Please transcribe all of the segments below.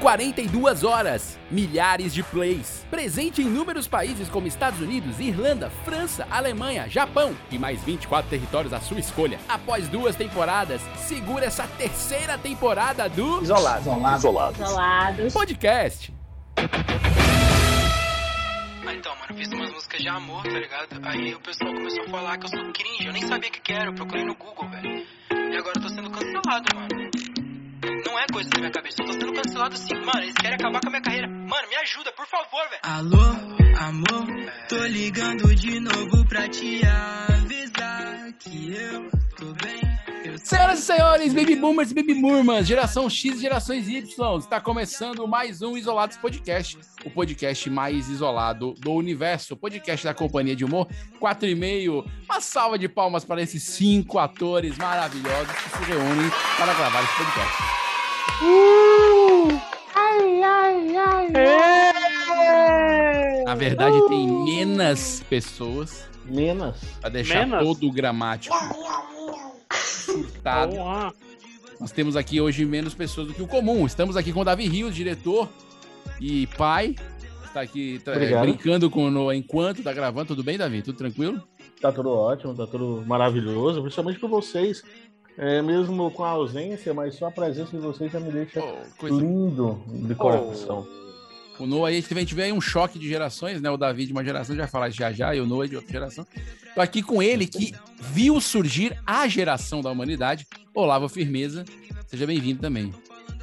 42 horas, milhares de plays. Presente em inúmeros países como Estados Unidos, Irlanda, França, Alemanha, Japão e mais 24 territórios à sua escolha. Após duas temporadas, segura essa terceira temporada do Isolado. Isolado. Isolados. Isolados. podcast. Ah, então, mano, eu fiz umas músicas de amor, tá ligado? Aí o pessoal começou a falar que eu sou cringe, eu nem sabia o que, que era, eu procurei no Google, velho. E agora eu tô sendo cancelado, mano. Não é coisa da minha cabeça, eu tô sendo cancelado sim. Mano, eles querem acabar com a minha carreira. Mano, me ajuda, por favor, velho. Alô, amor, tô ligando de novo pra te avisar que eu tô bem. Eu tô Senhoras e senhores, baby boomers e baby murmas, geração X e gerações Y, está começando mais um Isolados Podcast, o podcast mais isolado do universo, o podcast da companhia de humor 4 e meio. Uma salva de palmas para esses cinco atores maravilhosos que se reúnem para gravar esse podcast. Ai, ai, ai. Na verdade, tem menos pessoas Menos. para deixar Menos? todo o gramático surtado. Nós temos aqui hoje menos pessoas do que o comum. Estamos aqui com o Davi Rios, diretor e pai. Está aqui tá, Obrigado. brincando com o Noah enquanto tá gravando. Tudo bem, Davi? Tudo tranquilo? Tá tudo ótimo, tá tudo maravilhoso, principalmente por vocês. É, mesmo com a ausência, mas só a presença de vocês já me deixa Pô, coisa- lindo de coração. O Noah aí, a gente tiver aí um choque de gerações, né? O Davi de uma geração já falar já já e o Noah de outra geração. Tô aqui com ele que viu surgir a geração da humanidade, Olavo Firmeza. Seja bem-vindo também.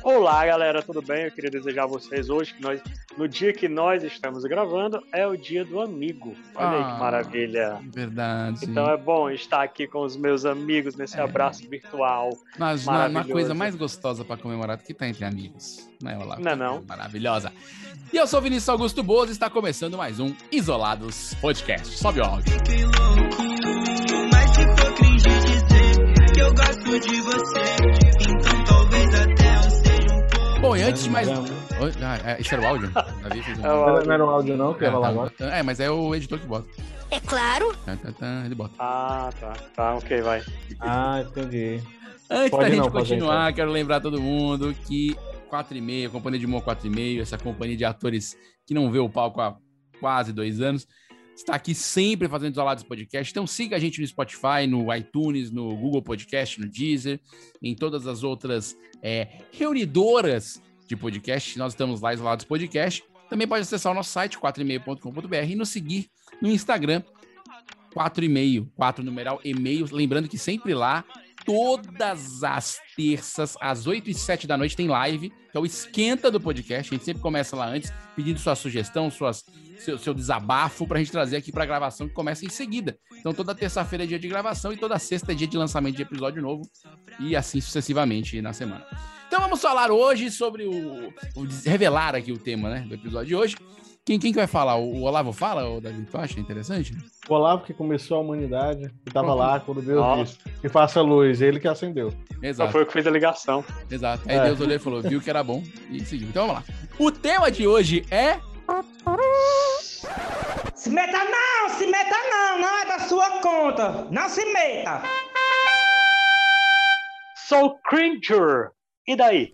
Olá, galera, tudo bem? Eu queria desejar a vocês hoje que nós, no dia que nós estamos gravando, é o dia do amigo. Olha aí Ah. que maravilha. Verdade. Então é bom estar aqui com os meus amigos nesse É. abraço virtual. Mas na, na Maravilhoso. coisa mais gostosa pra comemorar do que tá entre amigos. Não é, Olavo? Não é não. Maravilhosa. E eu sou Vinícius Augusto Boas e está começando mais um Isolados Podcast. Sobe o áudio. Fiquei louco, mas ficou cringe dizer que eu gosto de você. Bom, e antes de mais. Ah, é, esse era o áudio? É o Não era- não era o áudio não, que ia Ah, falar tá. agora. É, mas é o editor que bota. É claro. Tá, tá, tá, ele bota. Ah, tá. Tá, ok, vai. Ah, entendi. Antes Pode da gente não, pode continuar, quero lembrar todo mundo que 4 e meio, Companhia de Humor 4 e meio, essa companhia de atores que não vê o palco há quase dois anos, está aqui sempre fazendo Isolados Podcast. Então siga a gente no Spotify, no iTunes, no Google Podcast, no Deezer, em todas as outras é, reunidoras de podcast. Nós estamos lá, Isolados Podcast. Também pode acessar o nosso site, 4e-meio.com.br e nos seguir no Instagram, 4 e meio, 4 numeral e-mail. Lembrando que sempre lá, todas as terças, às 8 e 7 da noite, tem live, que é o esquenta do podcast. A gente sempre começa lá antes, pedindo sua sugestão, suas, seu, seu desabafo, pra gente trazer aqui pra gravação que começa em seguida. Então toda terça-feira é dia de gravação e toda sexta é dia de lançamento de episódio novo, e assim sucessivamente na semana. Então vamos falar hoje sobre o. o- revelar aqui o tema né, do episódio de hoje. Quem, quem que vai falar? O Olavo fala, ou Davi? Tu acha interessante? O Olavo que começou a humanidade, que tava lá quando Deus Nossa. disse que faça luz, ele que acendeu. Só Exato. foi eu que fiz a ligação. Exato. Aí É. Deus olhou e falou, viu que era bom e seguiu. Então vamos lá. O tema de hoje é. Se meta não, se meta não, não é da sua conta. Não se meta. Sou Cringer. E daí?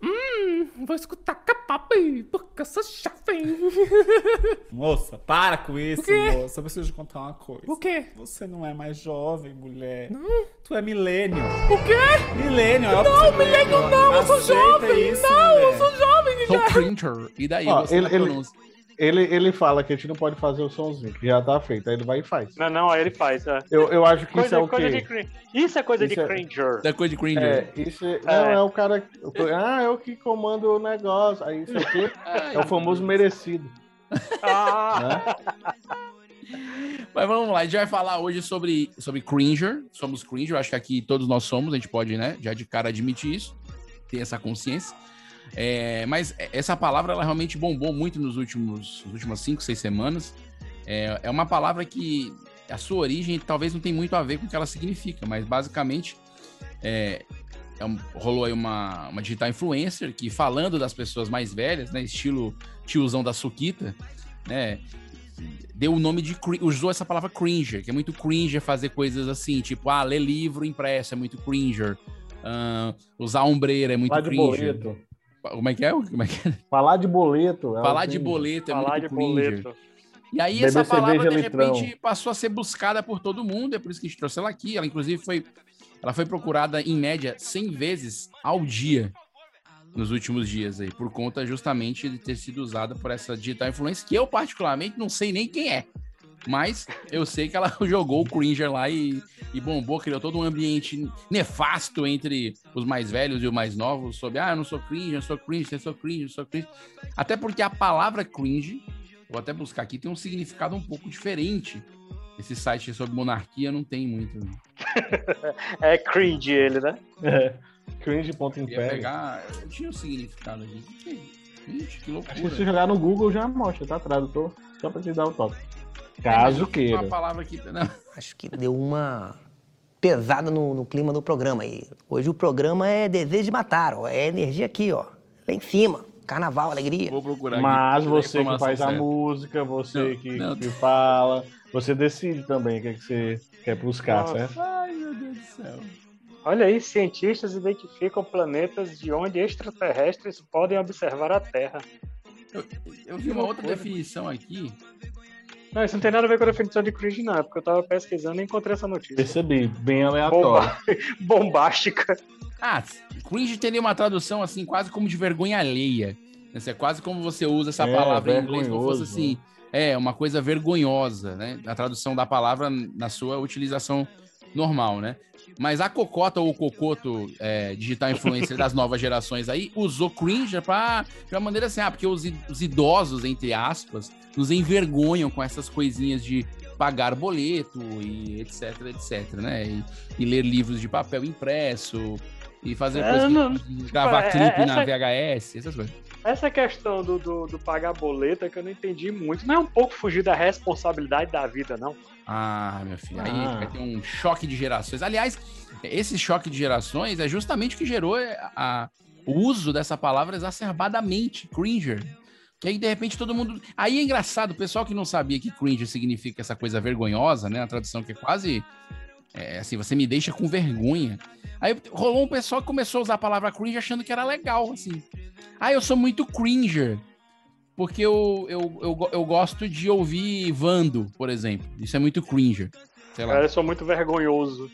Vou escutar capapi, porque eu sou chave. Moça, para com isso, moça. Eu preciso te contar uma coisa. O quê? Você não é mais jovem, mulher. Não. Tu é milênio. O quê? Milênio, é Não, milênio não, eu sou jovem. Isso, não, eu mulher. sou jovem. Sou já. Printer. E daí? Ó, você ele- na ele-. Ele, ele fala que a gente não pode fazer o somzinho, que já tá feito. Aí ele vai e faz. Não, não, aí ele faz. É. Eu, eu acho que isso Coisa, é o coisa de quê? crin- Isso é coisa Isso de é- Cringer. Da coisa de Cringer. É, isso é, não, É. é o cara. Ah, é o que comanda o negócio. Aí isso aqui é o famoso merecido. Ah, Né? Mas vamos lá, a gente vai falar hoje sobre, sobre Cringer. Somos Cringer, acho que aqui todos nós somos, a gente pode, né, já de cara admitir isso, ter essa consciência. É, mas essa palavra, ela realmente bombou muito nos últimos, nas últimas cinco, seis semanas. É, é uma palavra que a sua origem talvez não tem muito a ver com o que ela significa, mas basicamente é, é um- rolou aí uma, uma digital influencer que falando das pessoas mais velhas, né, estilo tiozão da Suquita, né, deu o nome de usou essa palavra cringer, que é muito cringer fazer coisas assim, tipo, ah, ler livro impresso é muito cringer. ah, usar ombreira é muito Vai cringer. boleto. Como é que é? Como é que é? Falar de boleto. é Falar de boleto é Falar muito de boleto. E aí essa palavra, cerveja de litrão. repente, passou a ser buscada por todo mundo, é por isso que a gente trouxe ela aqui. Ela, inclusive, foi, ela foi procurada, em média, 100 vezes ao dia nos últimos dias aí, por conta justamente de ter sido usada por essa digital influencer, que eu, particularmente, não sei nem quem é. Mas eu sei que ela jogou o Cringer lá e, e bombou, criou todo um ambiente nefasto entre os mais velhos e os mais novos, sobre, ah, eu não sou cringe, eu sou cringe, eu sou cringe, eu sou cringe. Até porque a palavra cringe, vou até buscar aqui, tem um significado um pouco diferente. Esse site sobre monarquia não tem muito. É cringe ele, né? É. Cringe ponto Eu tinha um significado aqui. Que? Gente, que Acho que se loucura. jogar no Google já mostra, tá tradutor. Só pra te dar o toque. Caso Uma queira. palavra aqui. Não. Acho que deu uma pesada no, no clima do programa. E hoje o programa é desejo de matar, ó. É energia aqui, ó. Lá em cima. Carnaval, alegria. Vou procurar aqui. Mas eu a você que faz a certa. música, você Não, que, não. que fala, você decide também o que, é que você quer buscar, Nossa. certo? Ai, meu Deus do céu. Olha aí, cientistas identificam planetas de onde extraterrestres podem observar a Terra. Eu vi uma outra definição aqui. Não, isso não tem nada a ver com a definição de cringe, não. É porque eu tava pesquisando e encontrei essa notícia. Percebi, bem aleatório. Bomba- Bombástica. Ah, cringe teria uma tradução assim, quase como de vergonha alheia. É quase como você usa essa É, palavra em inglês, como fosse assim. É, uma coisa vergonhosa, né? A tradução da palavra na sua utilização normal, né? Mas a Cocota ou o Cocoto, é, digital influencer das novas gerações aí, usou cringe pra, de uma maneira assim, ah, porque os, os idosos, entre aspas, nos envergonham com essas coisinhas de pagar boleto e etc, etc, né? E, e ler livros de papel impresso e fazer É, coisas, não, que- gravar é, clipe na essa- VHS, essas coisas. Essa questão do, do, do pagar boleto é que eu não entendi muito. Não é um pouco fugir da responsabilidade da vida, não. Ah, meu filho, aí Ah. vai ter um choque de gerações. Aliás, esse choque de gerações é justamente o que gerou a- a- o uso dessa palavra exacerbadamente, cringer. Que aí, de repente, todo mundo. Aí é engraçado, o pessoal que não sabia que cringe significa essa coisa vergonhosa, né? A tradução que é quase. É, assim, você me deixa com vergonha. Aí rolou um pessoal que começou a usar a palavra cringe achando que era legal, assim. Ah, eu sou muito cringer. Porque eu, eu, eu, eu gosto de ouvir Vando, por exemplo. Isso é muito cringer. Sei lá. Eu sou muito vergonhoso.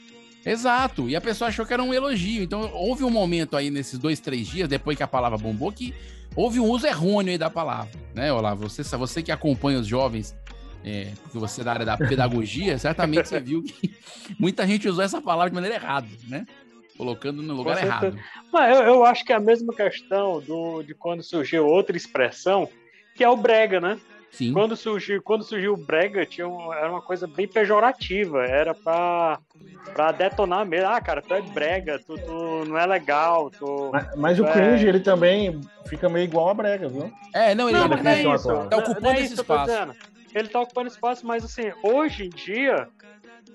Exato. E a pessoa achou que era um elogio. Então, houve um momento aí nesses dois, três dias, depois que a palavra bombou, que houve um uso errôneo aí da palavra. Né, Olavo? Você, você que acompanha os jovens, é, porque você é da área da pedagogia, certamente você viu que muita gente usou essa palavra de maneira errada, né? Colocando no lugar errado. Mas eu, eu acho que é a mesma questão do, de quando surgiu outra expressão, que é o brega, né? Sim. Quando surgiu, quando surgiu o brega, tinha um- era uma coisa bem pejorativa. Era pra, pra detonar mesmo. Ah, cara, tu é brega, tu, tu não é legal, tu... Mas, mas o É. cringe, ele também fica meio igual a brega, viu? É, não, ele Não, é definição isso. Tá ocupando Não é esse espaço. Ele tá ocupando espaço, mas assim, hoje em dia,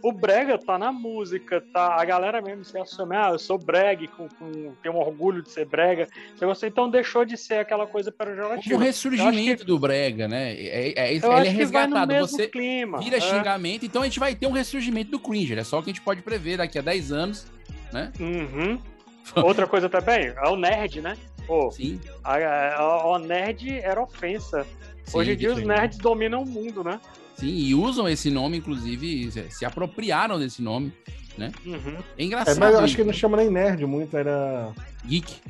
o brega tá na música, tá? A galera mesmo se assume, ah, eu sou brega, com, com, tenho um orgulho de ser brega. Então deixou de ser aquela coisa um pejorativa. ressurgimento do Brega, né? É, é, é, ele é que resgatado. Você clima. vira é. xingamento, então a gente vai ter um ressurgimento do Cringer. É só o que a gente pode prever daqui a 10 anos, né? Uhum. Outra coisa também, é o nerd, né? Pô, Sim. a, a- o nerd era ofensa. Sim, Hoje em dia os nerds dominam o mundo, né? Sim, e usam esse nome, inclusive, se, apropriaram desse nome. Uhum. É É, engraçado. mas eu acho que não chama nem nerd muito, era Geek.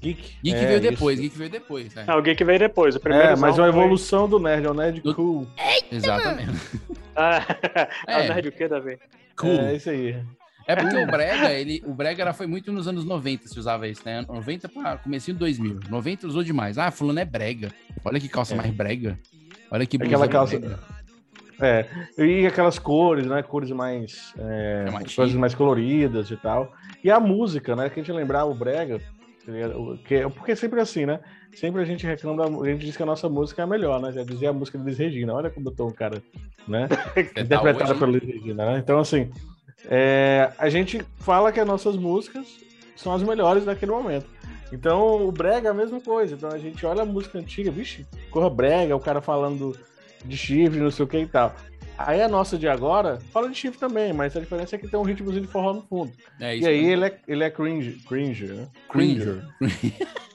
geek. Geek É, veio isso. depois, Geek veio depois. é. É, alguém que veio depois. O primeiro É, mas é foi- a evolução do nerd, é o nerd Do- cool. Exatamente. Ah, é. É. o nerd o quê, Davi? Cool. É isso aí. É porque o Brega, ele, o Brega era, foi muito nos anos 90 se usava isso, né? 90 para comecinho de 2000. 90 usou demais. Ah, fulano é brega. Olha que calça É. mais brega. Olha que Aquela calça- brega. É, e aquelas cores, né? Cores mais. É, Chamativas. coisas mais coloridas e tal. E a música, né? Que a gente lembrar o Brega. Que, é- porque é sempre assim, né? Sempre a gente reclama, a gente diz que a nossa música é a melhor, né? Já dizia a música de Liz Regina. Olha como eu tô um cara, né? Tá Interpretada hoje- pela Liz Regina, né? Então, assim, é, a gente fala que as nossas músicas são as melhores naquele momento. Então, o brega é a mesma coisa. Então, a gente olha a música antiga, vixe, corra brega, o cara falando de chifre, não sei o que e tal. Aí a nossa de agora fala de chifre também, mas a diferença é que tem um ritmozinho de forró no fundo. É E aí ele é, ele é cringe, cringe, né? Cringer.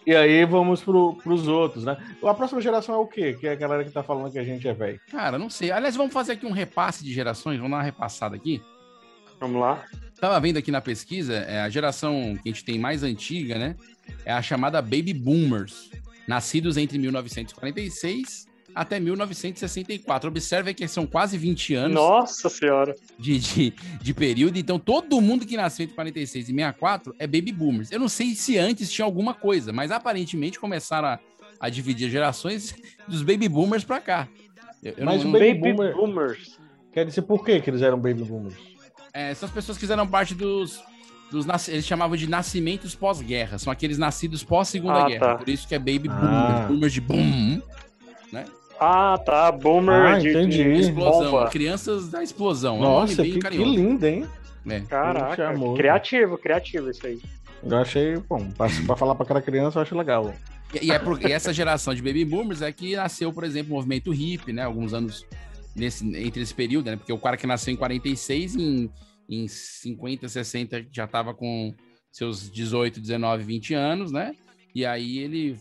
E aí vamos pro, pros outros, né? A próxima geração é o quê? Que é a galera que tá falando que a gente é velho. Cara, não sei. Aliás, vamos fazer aqui um repasse de gerações. Vamos dar uma repassada aqui. Vamos lá. Tava vendo aqui na pesquisa, é, a geração que a gente tem mais antiga, né? É a chamada Baby Boomers. Nascidos entre 1946 até 1964. Observe que são quase 20 anos Nossa senhora. de, de, de período. Então, todo mundo que nasceu entre 46 e 64 é Baby Boomers. Eu não sei se antes tinha alguma coisa, mas aparentemente começaram a, a dividir gerações dos Baby Boomers pra cá. Eu- eu Mas não- o Baby, Boomer Boomers. quer dizer por que que eles eram Baby Boomers? É, são as pessoas que fizeram parte dos. dos eles chamavam de nascimentos pós-guerra. São aqueles nascidos pós-segunda Ah, guerra. tá. Por isso que é baby Ah. boomers. Boomers de boom. Ah, tá. Boomer Ah, de, entendi. de Explosão. bomba. Crianças da explosão. É um Nossa, bem que, que lindo, hein? É. Caraca, Charmoso. criativo, criativo isso aí. Eu achei, bom, pra, pra falar pra cada criança eu acho legal. E, e é por- e essa geração de baby boomers é que nasceu, por exemplo, o movimento hippie, né? Alguns anos nesse, entre esse período, né? Porque o cara que nasceu em 46, em, em 50, 60 já tava com seus 18, 19, 20 anos, né? E aí ele,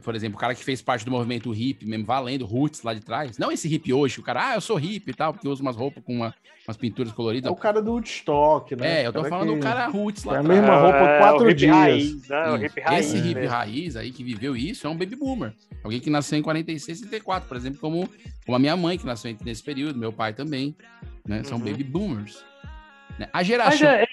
por- exemplo, o cara que fez parte do movimento hippie, mesmo valendo, roots lá de trás. Não esse hippie hoje, o cara, ah, eu sou hippie e tal, porque eu uso umas roupas com uma- umas pinturas É coloridas. o cara do Woodstock, né? É, eu tô Cara falando que- do cara roots lá É a atrás. mesma roupa É, quatro o hippie dias. Raiz, né? O hippie raiz. Esse hippie mesmo. raiz aí que viveu isso é um baby boomer. Alguém que nasceu em 46, 64, por exemplo, como, como a minha mãe, que nasceu nesse período, meu pai também. Né? São Uhum. baby boomers. Né? A Mas geração. é,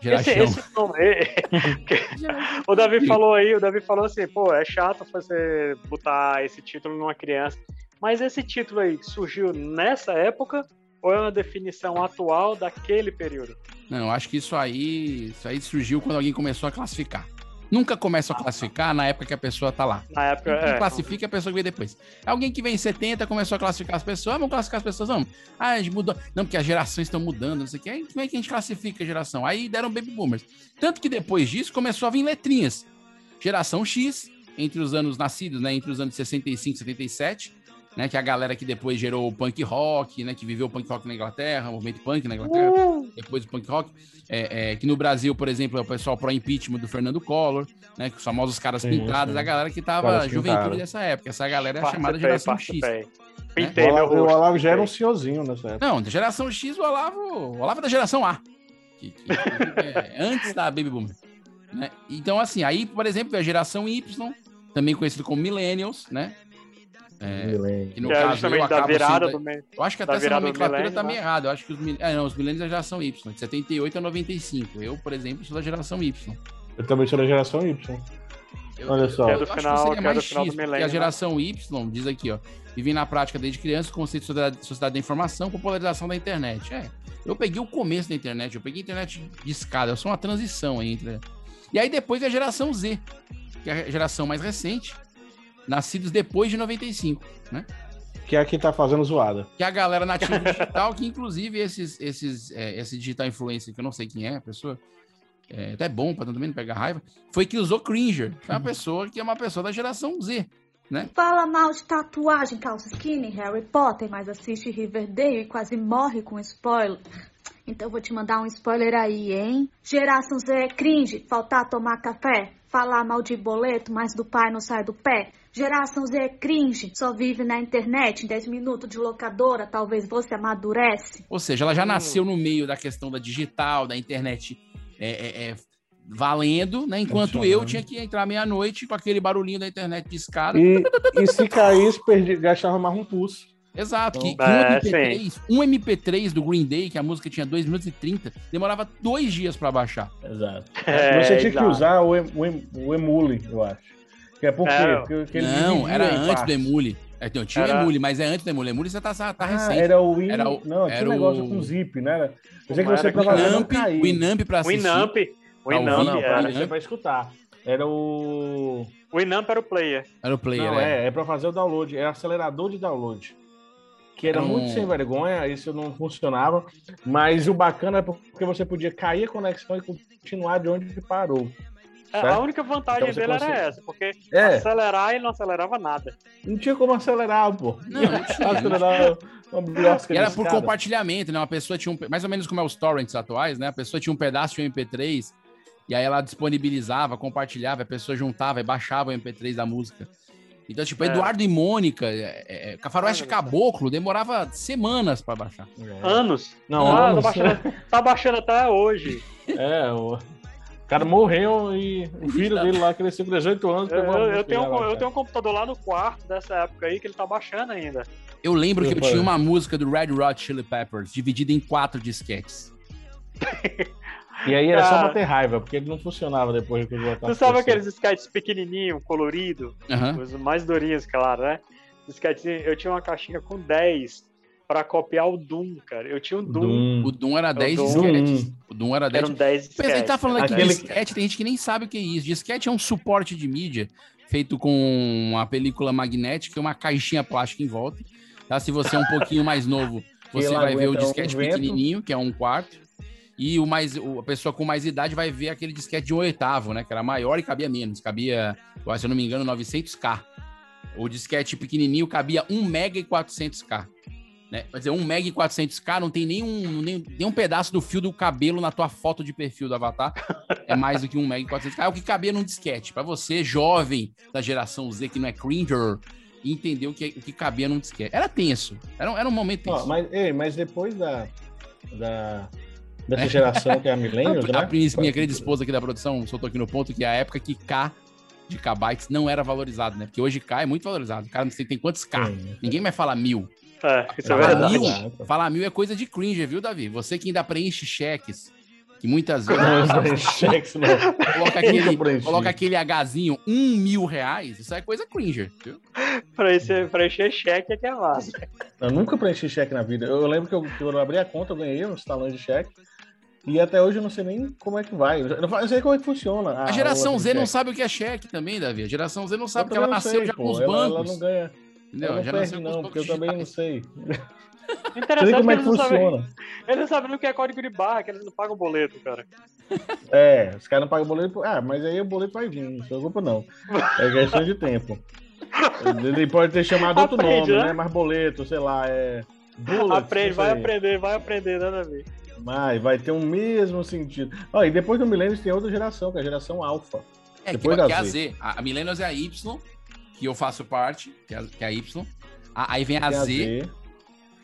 esse, geração. esse nome, é- o Davi falou aí, o Davi falou assim, pô, é chato você botar esse título numa criança. Mas esse título aí surgiu nessa época ou é uma definição atual daquele período? Não, eu acho que isso aí, isso aí surgiu quando alguém começou a classificar. Nunca começa a classificar na época que a pessoa tá lá. Na época, Quem é. classifica é a pessoa que vem depois. Alguém que vem em 70 começou a classificar as pessoas. Ah, vamos classificar as pessoas, vamos. Ah, a gente mudou. Não, porque as gerações estão mudando, não sei o quê. Aí, como é que a gente classifica a geração? Aí deram baby boomers. Tanto que depois disso começou a vir letrinhas. Geração X, entre os anos nascidos, né? Entre os anos 65 e 77, né? Que é a galera que depois gerou o punk rock, né? Que viveu o punk rock na Inglaterra, o movimento punk na Inglaterra depois do punk rock, é, é, que no Brasil, por exemplo, é o pessoal pro impeachment do Fernando Collor, né, que os famosos caras Sim, pintados, sim. a galera que tava Caras juventude pintados. dessa época. Essa galera é a chamada Participei, geração X. O Pintei meu Olavo, o rosto. Olavo já era um senhorzinho nessa época. Não, da geração X, o Olavo, o Olavo é da geração A, que, que- que é antes da Baby Boomer. né? Então, assim, aí, por exemplo, a geração Y, também conhecido como Millennials, né? É, que no Que é caso eu da virada sendo- do. Eu acho que até essa nomenclatura tá meio né? errada. Eu acho que os, é, não, os milênios da geração Y, de 78 a 95. Eu, por exemplo, sou da geração Y. Eu também sou da geração Y. Eu- Olha só. eu é do acho seria que é do mais final do X, porque milênio, a né? geração Y, diz aqui, ó, vive na prática desde criança o conceito de sociedade, sociedade da informação, popularização da internet. É, eu peguei o começo da internet, eu peguei a internet de escada, eu sou uma transição entre... E aí depois é a geração Z, que é a geração mais recente, nascidos depois de 95, né? Que é a que tá fazendo zoada. que é a galera nativa digital, que inclusive esses, esses, é, esse digital influencer, que eu não sei quem é a pessoa, é até bom pra também não pegar raiva, foi que usou Cringer, que é uma pessoa que é uma pessoa da geração Z, né? Fala mal de tatuagem, calça skinny, Harry Potter, mas assiste Riverdale e quase morre com spoiler. Então eu vou te mandar um spoiler aí, hein? Geração Z é cringe, faltar tomar café, falar mal de boleto, mas do pai não sai do pé. Geração Z é cringe, só vive na internet, em 10 minutos de locadora, talvez você amadurece. Ou seja, ela já nasceu no meio da questão da digital, da internet é, é, é, valendo, né? Enquanto eu tinha que entrar meia-noite com aquele barulhinho da internet de escada. E, e se caísse, perdi, gastava mais um pulso. Exato, que, que É, um, MP3, um MP3 do Green Day, que a música tinha 2 minutos e 30, demorava dois dias pra baixar. Exato. É, Você tinha que exato. usar o, em- o, em- o Emule, eu acho. É por quê? É, Porque, porque Não, era antes do partes. Emule. É, não, tinha o Era- Emule, mas é antes do Emule. Emule você tá, tá Ah, recente. era o Win... Era o- Não, tinha era um negócio o- com zip, né? Era... Eu sei que você era? pra Winamp, cair. Winamp pra O assistir. Inamp, o Tá Não, Inamp não, era. pra, você vai escutar. Era o... O Inamp era o player. Era o player, Não, é. é, é pra fazer o download. É acelerador de download. Que era Era um- muito sem vergonha, isso não funcionava. Mas o bacana é porque você podia cair a conexão e continuar de onde parou. É, a única vantagem Então dele era consegue- essa, porque É. acelerar ele não acelerava nada. Não tinha como acelerar, pô. Não, não tinha. acelerar uma era por escada. compartilhamento, né? Uma pessoa tinha um. Mais ou menos como é os torrents atuais, né? A pessoa tinha um pedaço de um MP3 e aí ela disponibilizava, compartilhava, a pessoa juntava e baixava o MP3 da música. Então, tipo, É. Eduardo e Mônica, é, é, Cafaroeste Caboclo, demorava semanas pra baixar. Anos. Não, ah, anos. Tá, baixando, tá baixando até hoje. É, o cara morreu e o filho dele lá cresceu com 18 anos. Eu, eu- tenho, um, eu tenho um computador lá no quarto dessa época aí que ele tá baixando ainda. Eu lembro que eu tinha uma música do Red Hot Chili Peppers, dividida em quatro disquetes. E aí era só Cara. bater raiva, porque ele não funcionava depois que eu voltava. Tu sabe aqueles sketches pequenininho, colorido, Aham. os mais durinhos, claro, né? Sketches, eu tinha uma caixinha com 10 pra copiar o Doom, cara. Eu tinha um Doom. O Doom era 10 Doom. disquetes. O Doom era 10 Eram 10 Pensa, a gente tá disquetes. falando aqui de Aquele- disquete, tem gente que nem sabe o que é isso. Disquete é um suporte de mídia feito com uma película magnética e uma caixinha plástica em volta. Tá? Se você é um pouquinho mais novo, você vai ver o um disquete vento. pequenininho, que é um quarto. E o mais, o- a pessoa com mais idade vai ver aquele disquete de um oitavo, né? Que era maior e cabia menos. Cabia, eu acho, se eu não me engano, 900k. O disquete pequenininho cabia 1 mega e 400k. Né? Quer dizer, 1 mega e 400k não tem nenhum, nem, nenhum pedaço do fio do cabelo na tua foto de perfil do Avatar. É mais do que 1 mega e 400k. É o que cabia num disquete. Pra você, jovem da geração Z, que não é cringer, entender o que, o que cabia num disquete. Era tenso. Era, um- era um momento tenso. Ó, mas, ei, mas depois da, da dessa geração que é a Millennials, a, né? a minha querida esposa aqui da produção, soltou aqui no ponto que é a época que K de kbytes não era valorizado, né? Porque hoje K é muito valorizado. O cara não sei tem quantos K. Sim. Ninguém vai falar mil. É, isso é verdade. mil, falar mil é coisa de cringe, viu, Davi? Você que ainda preenche cheques, que muitas vezes Não, não, cheques, não. coloca, aquele, coloca aquele Hzinho, um mil reais, isso é coisa cringer, viu? Pra encher, pra encher cheque é que é massa. Eu nunca preenchi cheque na vida. Eu lembro que eu, que eu abri a conta, eu ganhei uns talões de cheque. E até hoje eu não sei nem como é que vai. Eu não sei como é que funciona. A geração outra Z não cheque. sabe o que é cheque também, Davi. A geração Z não Eu sabe que ela não nasceu sei, já pô. com os Ela- bancos. Ela não ganha. Não já perde, nasceu com os não, porque eu também não sei. Interessante sei como é que que eles não sabem- funciona. Eles não sabem o que é código de barra, que eles não pagam boleto, cara. É, os caras não pagam boleto. Ah, mas aí o boleto vai vir, não se preocupa não. É questão de tempo. Ele pode ter chamado outro Aprende, nome, né? né? Mas boleto, sei lá, é. Bullet, Aprende, não vai sei. aprender, vai aprender, nada a ver. Mas vai ter o mesmo sentido. E depois do Milênio tem outra geração, que é a geração Alpha. É, que, Depois que da é a Z. Z. A, a Millennials é a Y, que eu faço parte, que é a, que é a Y. A- aí vem a Tem a Z, Z.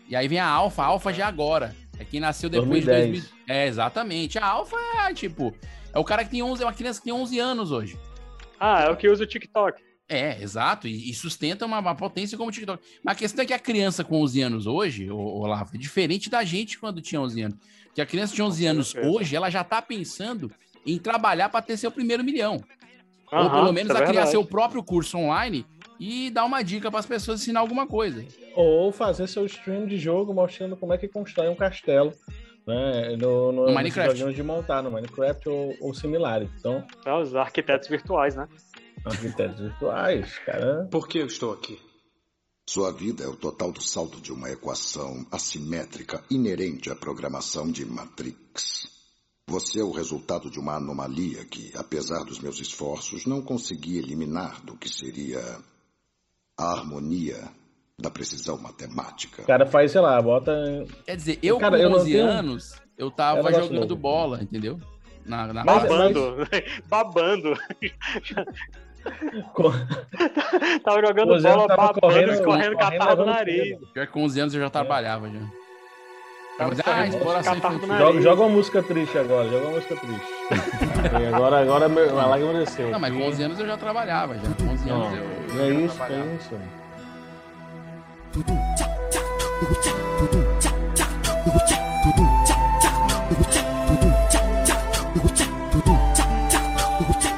e aí vem a Alpha. A Alpha já é agora. É quem nasceu depois 2010. de 2000. É, exatamente. A Alpha é, tipo, é o cara que tem 11, é uma criança que tem 11 anos hoje. Ah, é o que usa o TikTok. É, exato, e, e sustenta uma, uma potência como o TikTok. Mas a questão é que a criança com 11 anos hoje, Olavo, é diferente da gente quando tinha 11 anos. Que a criança de 11 anos hoje, ela já tá pensando em trabalhar para ter seu primeiro milhão. Ou Aham, pelo menos é a criar verdade. seu próprio curso online e dar uma dica para as pessoas ensinar alguma coisa. Ou fazer seu stream de jogo mostrando como é que constrói um castelo. Né, no, no, No Minecraft. de montar no Minecraft ou, ou similares. Então, É, os arquitetos virtuais, né? arquitetos virtuais, cara. Por que eu estou aqui? Sua vida é o total do saldo de uma equação assimétrica inerente à programação de Matrix. Você é o resultado de uma anomalia que, apesar dos meus esforços, não consegui eliminar do que seria a harmonia da precisão matemática. O cara faz, sei lá, bota. Quer dizer, eu Cara, com eu não 11 tenho- anos, eu tava negócio jogando novo. bola, entendeu? Na, na Mas- base. Babando. Babando. Co- Tava jogando eu bola, tava babando, correndo, correndo, catarro do levando nariz. Pior que com 11 anos eu já trabalhava já. Mas, ah, exploração. Joga, joga uma música triste agora, joga uma música triste. E agora, agora meu- a lágrima desceu. Não, mas com 11 anos eu já trabalhava já. Com 11 Não, anos eu, não é eu já isso, trabalhava. é isso.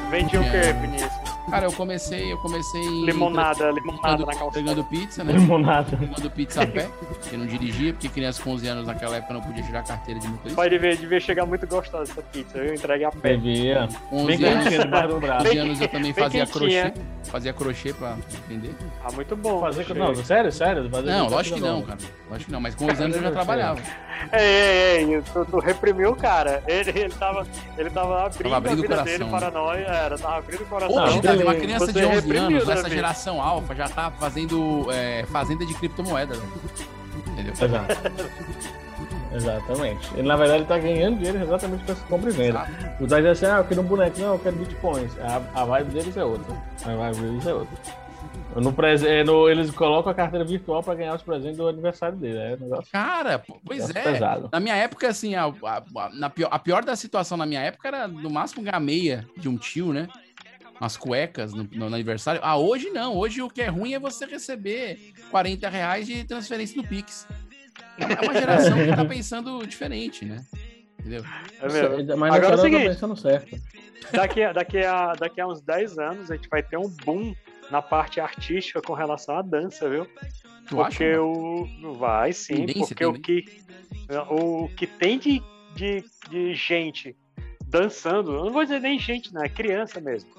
Vendi o que, Vinícius? Cara, eu comecei, eu comecei em- Limonada, limonada na calça. entregando pizza, né? Limonada. Entregando pizza a pé, porque não dirigia, porque criança com 11 anos naquela época não podia tirar carteira de motorista. Pai devia, devia chegar muito gostosa essa pizza. Eu entreguei a pé. Devia. 11 Bem anos, braço. 11 anos eu também Bem fazia crochê, fazia crochê pra vender. Ah, muito bom. Fazer, não, sério, sério? Fazer Não, lógico que não, cara. Lógico que não, mas com 11 anos eu já trabalhava. Ei, ei, ei, tu, tu reprimiu o cara. Ele, ele, tava, ele tava abrindo, Tava abrindo a vida o dele coração. para nós. Era, tava abrindo o coração. Hoje, Davi, uma criança de 11 reprimiu, anos, Davi. essa geração alfa, já tá fazendo é, fazenda de criptomoeda. velho. Entendeu? Exato. Exatamente. Ele, na verdade, ele tá ganhando dinheiro exatamente com essa compra e venda. O Zé diz assim, ah, eu quero um boneco, não, eu quero bitcoins. A, a vibe deles é outra. A vibe deles é outra. No prese- é, no- eles colocam a carteira virtual pra ganhar os presentes do aniversário dele. É um negócio. Cara, pois é. pesado. Na minha época, assim, a, a- a- pior, a pior da situação na minha época era no máximo ganhar meia de um tio, né? Umas cuecas no, no aniversário. Ah, hoje não. Hoje o que é ruim é você receber 40 reais de transferência no Pix. É uma geração que tá pensando diferente, né? Entendeu? É mesmo. Mas Agora é o seguinte, pensando certo. daqui, a- daqui, a, daqui a uns 10 anos a gente vai ter um boom na parte artística com relação à dança, viu? Tu acha, porque o. Vai sim, Tendência, porque o que, o que tem de, de, de gente dançando, eu não vou dizer nem gente, né? Criança mesmo.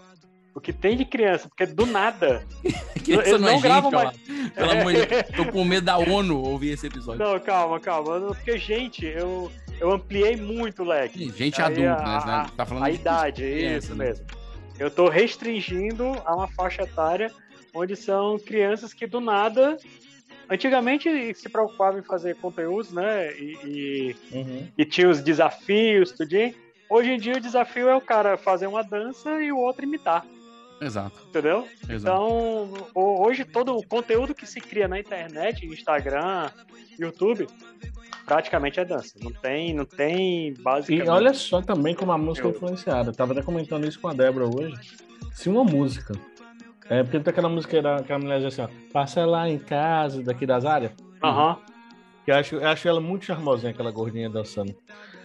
O que tem de criança, porque do nada. Criança eles não é gravam mais. Pelo amor de Deus, tô com medo da ONU ouvir esse episódio. Não, calma, calma. Porque, gente, eu, eu ampliei muito o leque. Gente Aí adulta, a- né? Tá falando a de idade, criança, isso né? mesmo. Eu tô restringindo a uma faixa etária onde são crianças que do nada. Antigamente se preocupavam em fazer conteúdos, né? E, e, Uhum. e tinha os desafios, tudinho. Hoje em dia o desafio é o cara fazer uma dança e o outro imitar. Exato. Entendeu? Exato. Então, ho- hoje todo o conteúdo que se cria na internet, Instagram, YouTube, praticamente é dança. Não tem, não tem E basicamente. olha só também como a música é influenciada. Eu tava até comentando isso com a Débora hoje. Se uma música. É porque tem aquela música da, que a mulher diz assim, ó, passa lá em casa, daqui das áreas. Aham. Que eu acho, eu acho ela muito charmosinha, aquela gordinha dançando.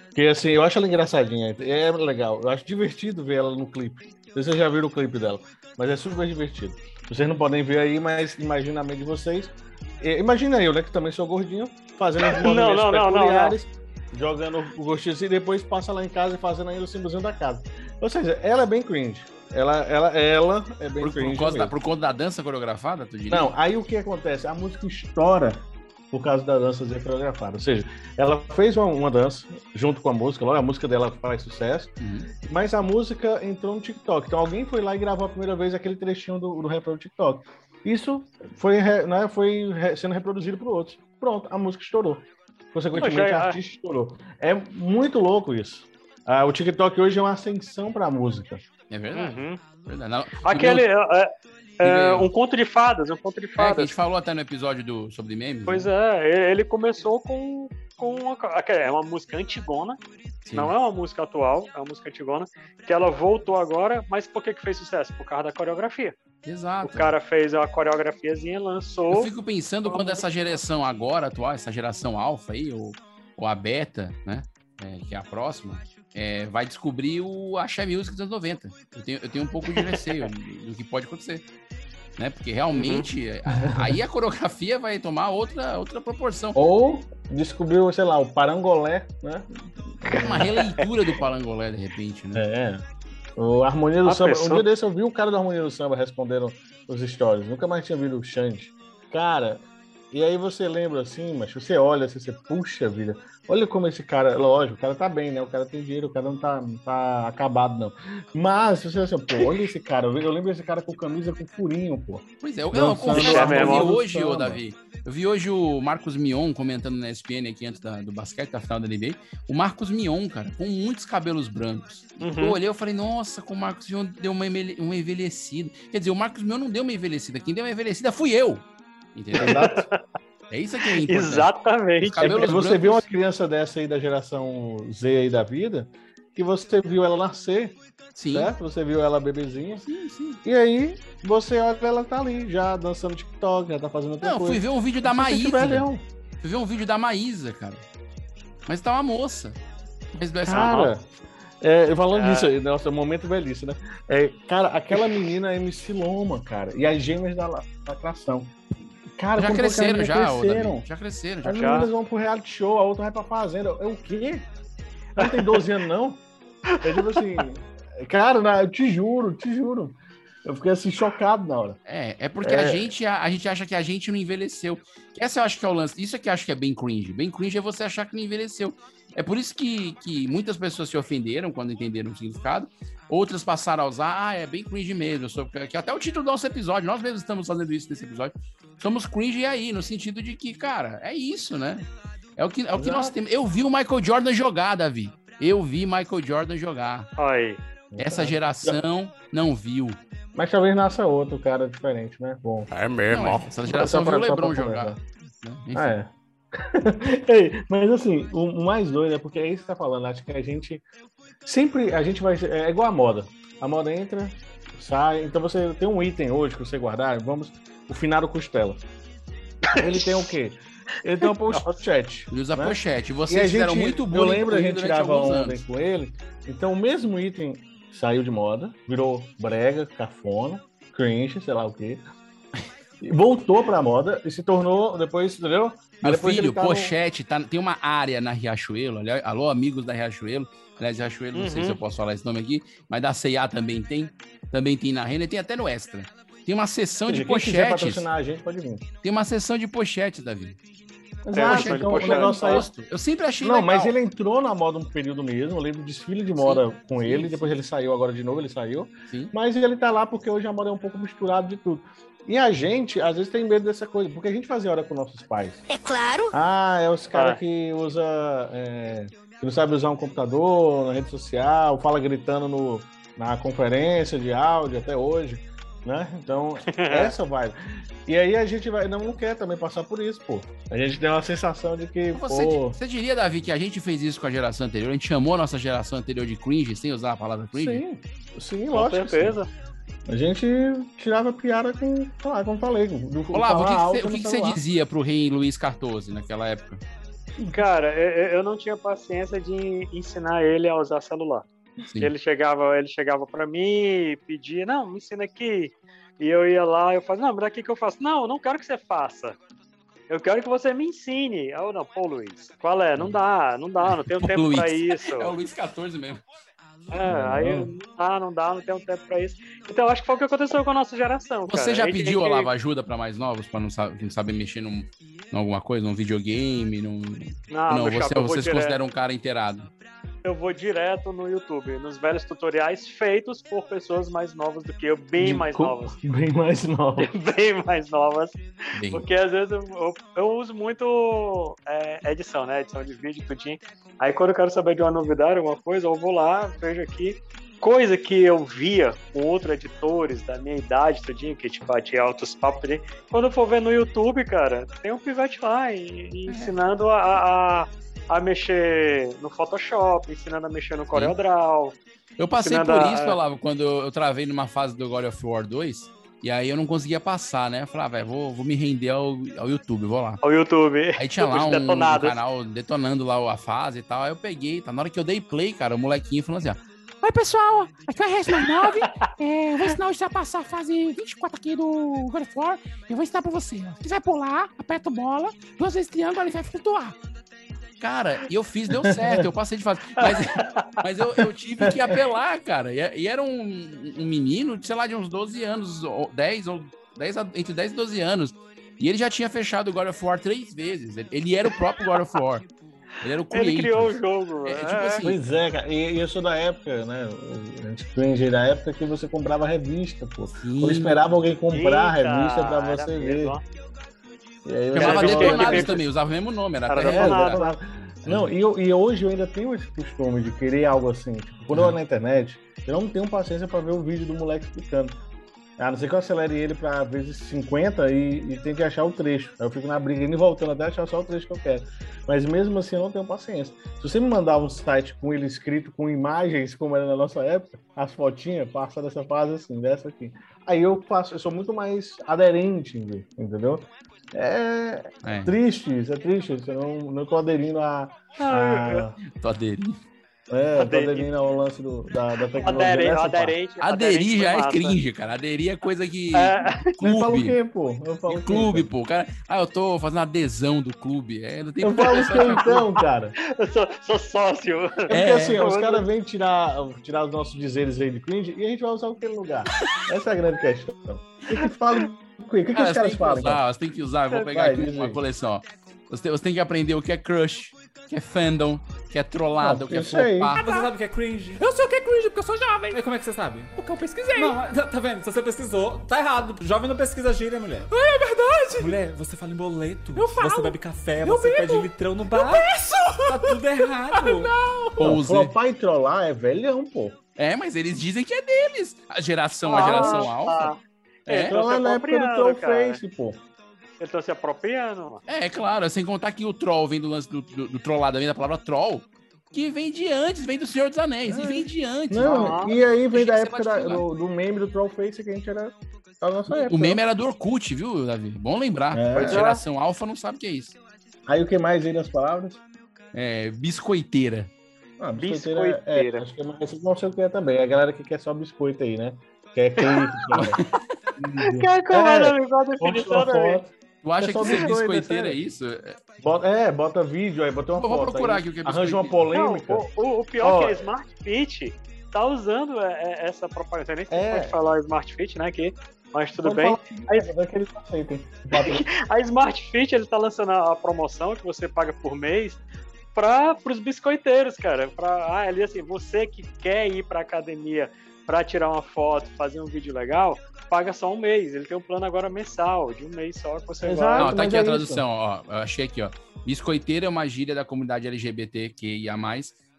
Porque assim, eu acho ela engraçadinha. É legal. Eu acho divertido ver ela no clipe. Não sei se vocês já viram o clipe dela. Mas é super divertido. Vocês não podem ver aí, mas imagina a mente de vocês. E, imagina eu, né, que também sou gordinho, fazendo os Não, movimentos não, não, não, peculiares, jogando o gostinho assim, e depois passa lá em casa e fazendo ainda o símbolozinho da casa. Ou seja, ela é bem cringe. Ela, ela, ela é bem Por, cringe. por, causa da, por conta da dança coreografada, tu diria? Não, aí o que acontece? A música estoura por causa da dança ser coreografada. Ou seja, ela fez uma, uma dança junto com a música, logo a música dela faz sucesso, Uhum. mas a música entrou no TikTok. Então alguém foi lá e gravou a primeira vez aquele trechinho do, do refrão do TikTok. Isso foi, né, foi sendo reproduzido por outros. Pronto, a música estourou. Consequentemente, Poxa, a é- artista estourou. É muito louco isso. Ah, o TikTok hoje é uma ascensão para a música. É verdade. Uhum. verdade. Não, Aquele. meu- é, é, meu- um conto de fadas, um conto de É, que a fadas. gente falou até no episódio do, sobre memes. Pois né? é, ele- ele começou com, com uma, é uma música antigona, Sim. não é uma música atual, é uma música antigona, que ela voltou agora, mas por que, que fez sucesso? Por causa da coreografia. Exato. O cara fez a coreografiazinha, lançou. Eu fico pensando quando essa geração agora, atual, essa geração alfa aí, ou, ou a beta, né? é, que é a próxima, é, vai descobrir o Axé Music dos anos 90. Eu tenho, eu tenho um pouco de receio do que pode acontecer. Né? Porque realmente, Uhum. a- aí a coreografia vai tomar outra, outra proporção. Ou descobriu, sei lá, o parangolé, né? Uma releitura do Palangolé, de repente, né? É. O Harmonia do A Samba. pessoa- Um dia desse eu vi o cara do Harmonia do Samba respondendo os stories. Nunca mais tinha visto o Xande. Cara, e aí você lembra assim, mas você olha assim, você puxa vida. Olha como esse cara, lógico, o cara tá bem, né? O cara tem dinheiro, o cara não tá, não tá acabado, não. Mas você assim, pô, olha esse cara. Eu lembro desse cara com camisa com furinho, pô. Pois é, eu, eu confesso eu vi hoje, ô. Davi. Eu vi hoje o Marcos Mion comentando na ESPN aqui antes da- do basquete, da final da NBA. O Marcos Mion, cara, com muitos cabelos brancos. Uhum. Eu olhei e falei, nossa, como o Marcos Mion deu uma, uma envelhecida. Quer dizer, o Marcos Mion não deu uma envelhecida. Quem deu uma envelhecida fui eu. Entendeu? É isso aqui é importante. Exatamente. Cabelos É, você brancos- viu uma criança dessa aí da geração Z aí da vida, que você viu ela nascer, Sim. certo? Você viu ela bebezinha. Sim, sim. E aí, você olha ela tá ali, já dançando TikTok, já tá fazendo outra Não, coisa. fui ver um vídeo da Maísa. tiver, não. Fui ver um vídeo da Maísa, cara. Mas tá uma moça. Mas essa Cara, É, falando É. disso aí, nossa, momento velhice, né? É, cara, aquela menina é MC Loma, cara, e as gêmeas da la- lacração. Cara, já cresceram, já, cresceram? Já cresceram, já. As meninas vão pro reality show, a outra vai pra fazenda. É o quê? Ela não tem 12 anos, não? É tipo assim. Cara, eu te juro, te juro. Eu fiquei assim, chocado na hora. É, é porque É. a gente a, a gente acha que a gente não envelheceu. Essa eu acho que é o lance. Isso é que eu acho que é bem cringe. Bem cringe é você achar que não envelheceu. É por isso que, que muitas pessoas se ofenderam quando entenderam o significado. Outras passaram a usar, ah, é bem cringe mesmo. Sou, que até o título do nosso episódio, nós mesmos estamos fazendo isso nesse episódio. Somos cringe aí, no sentido de que, cara, é isso, né? É o que, é o que nós temos. Eu vi o Michael Jordan jogar, Davi. Eu vi Michael Jordan jogar. Aí. Essa geração não viu. Mas talvez nasça outro cara diferente, né? Bom. É mesmo, ó. Essa geração viu o LeBron jogar. né? Enfim. Ah, é. Ei, Mas assim, o mais doido é porque é isso que você tá falando. Acho que a gente sempre a gente vai é igual a moda. A moda entra, sai. Então você tem um item hoje que você guardar. Vamos, o finado costela. Ele tem o quê? Ele tem uma pochete. Ele usa né? pochete. E Vocês fizeram gente- muito Eu bullying lembro a gente tirava onda com ele. Então o mesmo item saiu de moda, virou brega, cafona, cringe, sei lá o quê. E voltou pra moda e se tornou depois, entendeu? Meu filho, tá pochete, tá- tem uma área na Riachuelo. Alô, amigos da Riachuelo. Aliás, Riachuelo, não sei Uhum. se eu posso falar esse nome aqui, mas da C&A também tem. Também tem na Renda e tem até no Extra. Tem uma seção de pochetes. gente. Tem uma seção de pochetes, Davi. Exato, Pochete, então o negócio saiu. gosto. Eu sempre achei Não, legal. mas ele entrou na moda um período mesmo. Eu lembro do desfile de moda com sim, ele. sim. Depois ele saiu, agora de novo ele saiu. Sim. Mas ele tá lá porque hoje a moda é um pouco misturado de tudo. E a gente, às vezes, tem medo dessa coisa, porque a gente fazia hora com nossos pais. É claro. Ah, é os caras Ah. que usa. é, que não sabe usar um computador na rede social, fala gritando no, na conferência de áudio até hoje. Né? Então, essa vai. E aí a gente vai, não, não quer também passar por isso, pô. A gente tem uma sensação de que, Você, pô, você diria, Davi, que a gente fez isso com a geração anterior? A gente chamou a nossa geração anterior de cringe, sem usar a palavra cringe? Sim, sim, Com lógico. que sim. A gente tirava piada com, sei lá, como falei. Do, Olavo, o que, o que que você dizia pro rei Luiz XIV naquela época? Cara, eu, eu- eu não tinha paciência de ensinar ele a usar celular. Sim. Ele chegava, ele chegava para mim, pedia, não, me ensina aqui. E eu ia lá, eu fazia, não, mas aqui que eu faço. Não, eu não quero que você faça. Eu quero que você me ensine. Eu, não, pô, Luiz, qual é? Não dá, não dá, não tenho tempo para isso. É o Luiz XIV mesmo. É, aí não dá, não dá, não tenho tempo pra isso. Então acho que foi o que aconteceu com a nossa geração. Você cara. já pediu, a gente- Olavo, ajuda pra mais novos, pra não saber, não saber mexer num, em alguma coisa, num videogame? Num... Não, não, você, você se considera um cara inteirado. Eu vou direto no YouTube, nos velhos tutoriais feitos por pessoas mais novas do que eu, bem De mais co- novas. Bem mais nova. bem mais novas. Bem. Porque às vezes eu, eu- eu uso muito é, edição, né? Edição de vídeo, tudinho. Aí quando eu quero saber de uma novidade, alguma coisa, eu vou lá, vejo aqui. Coisa que eu via com outros editores da minha idade, tudinho, que tipo, batia altos papos, tudinho. Quando eu for ver no YouTube, cara, tem um pivete lá e, e ensinando a, a, a mexer no Photoshop, ensinando a mexer no CorelDRAW. Eu passei por a- isso, Olavo, quando eu, travei numa fase do God of War 2, e aí eu não conseguia passar, né? Eu falei, ah, velho, vou, vou me render ao, ao YouTube, vou lá. Ao YouTube. Aí tinha lá um, um canal detonando lá a fase e tal. Aí eu peguei, tá? Na hora que eu dei play, cara, o molequinho falou assim, ó. Oi, pessoal, aqui é o RS99. É, eu vou ensinar hoje a passar a fase 24 aqui do God of War. Eu vou ensinar pra você. ó. Você vai pular, aperta bola, duas vezes triângulo, ele vai flutuar. Cara, e eu fiz, deu certo, eu passei de fase. Mas, mas eu, eu tive que apelar, cara. E, e era um, um menino, sei lá, de uns 12 anos, ou 10, ou 10, a- entre 10 e 12 anos. E ele já tinha fechado o God of War três vezes. Ele, ele era o próprio God of War. Ele era o Ele creator. criou o jogo. É, é. tipo assim, Pois é, cara. E, e eu sou da época, né? A gente cringe da época que você comprava revista, pô. Eu esperava alguém comprar a Eita, revista pra você ver. mesmo, aí eu chamava Detonados também, usava o mesmo nome, era Era. Não, e, eu- e hoje eu ainda tenho esse costume de querer algo assim. Tipo, quando eu vou na internet, eu não tenho paciência pra ver o vídeo do moleque explicando. A não ser que eu acelere ele pra vezes 50 e, e tenho que achar o trecho. Aí eu fico na briga indo e voltando até achar só o trecho que eu quero. Mas mesmo assim eu não tenho paciência. Se você me mandar um site com ele escrito com imagens, como era na nossa época, as fotinhas, passa dessa fase assim, dessa aqui. Aí eu faço, eu sou muito mais aderente, entendeu? É, É. triste, isso é triste. Isso não, não tô aderindo a. Ah, a- Tô aderindo. É, Aderir. aderindo ao lance do, da, da tecnologia. Adere- nessa aderente, Aderir já é massa. cringe, cara. Aderir é coisa que. É. parte. Eu falo o Clube. quê, pô? Eu falo quê, Clube, pô. Cara, ah, eu tô fazendo adesão do clube. É, não tem Eu falo o quê então, cara? Eu sou, sou sócio. É porque É. assim, os caras vêm tirar, tirar os nossos dizeres aí de cringe e a gente vai usar aquele lugar. Essa é a grande questão. O que, que fala? O que, que Cara, os você caras que falam? cara? usar, você tem que usar. Eu vou pegar Vai, aqui uma coleção. Você tem, você tem que aprender o que é crush, o que é fandom, o que é trollada, Não, o que é flopar. Você sabe o que é cringe? Eu sei o que é cringe, porque eu sou jovem. E como é que você sabe? Porque eu pesquisei. Não, tá tá vendo? Se você pesquisou, tá errado. Jovem não pesquisa gíria, mulher. É verdade. Mulher, você fala em boleto. Eu falo. Você bebe café, Eu você bebo. pede litrão no bar. Peço. Tá tudo errado. Não, Pose. flopar e trollar é velhão, pô. É, mas eles dizem que é deles. A geração, a Ah, geração tá. alfa. É, Então, Trollar se na época do apropriando, Trollface, pô. Eu tô se apropriando, mano. é, claro. Sem contar que o troll vem do lance do, do, do trollada, vem da palavra troll, que vem de antes, vem do Senhor dos Anéis. E vem de antes. Não, Ah. e aí vem da época da- do, do meme do Trollface que a gente era da nossa época. O meme era do Orkut, viu, Davi? Bom lembrar. É. A geração alfa não sabe o que é isso. Aí o que mais aí nas palavras? É, biscoiteira. Ah, Biscoiteira. É, acho que é mais, não sei o que é também. É a galera que quer só biscoito aí, né? Quer clique, quer... Cara, como É, era igual a definição. Tu acha É só que ser biscoito, é biscoiteira é sério. isso? É, Bota, é, bota vídeo aí, bota uma Eu vou foto. procurar aí, aqui o que é Arranja uma biscoiteira. Não, polêmica. o, o- pior Ó. é que a Smart Fit tá usando é, é, essa propaganda. Nem sei se É. pode falar Smart Fit, né? Aqui, mas tudo bem. é? A Smart Fit ele tá lançando a promoção que você paga por mês para os biscoiteiros, cara. Pra, ah, ali assim, você que quer ir pra academia pra tirar uma foto, fazer um vídeo legal, paga só um mês. Ele tem um plano agora mensal, de um mês só que você Exato. vai. Não, tá mas aqui é a isso. tradução, ó. Eu achei aqui, ó. Biscoiteira é uma gíria da comunidade LGBTQIA+,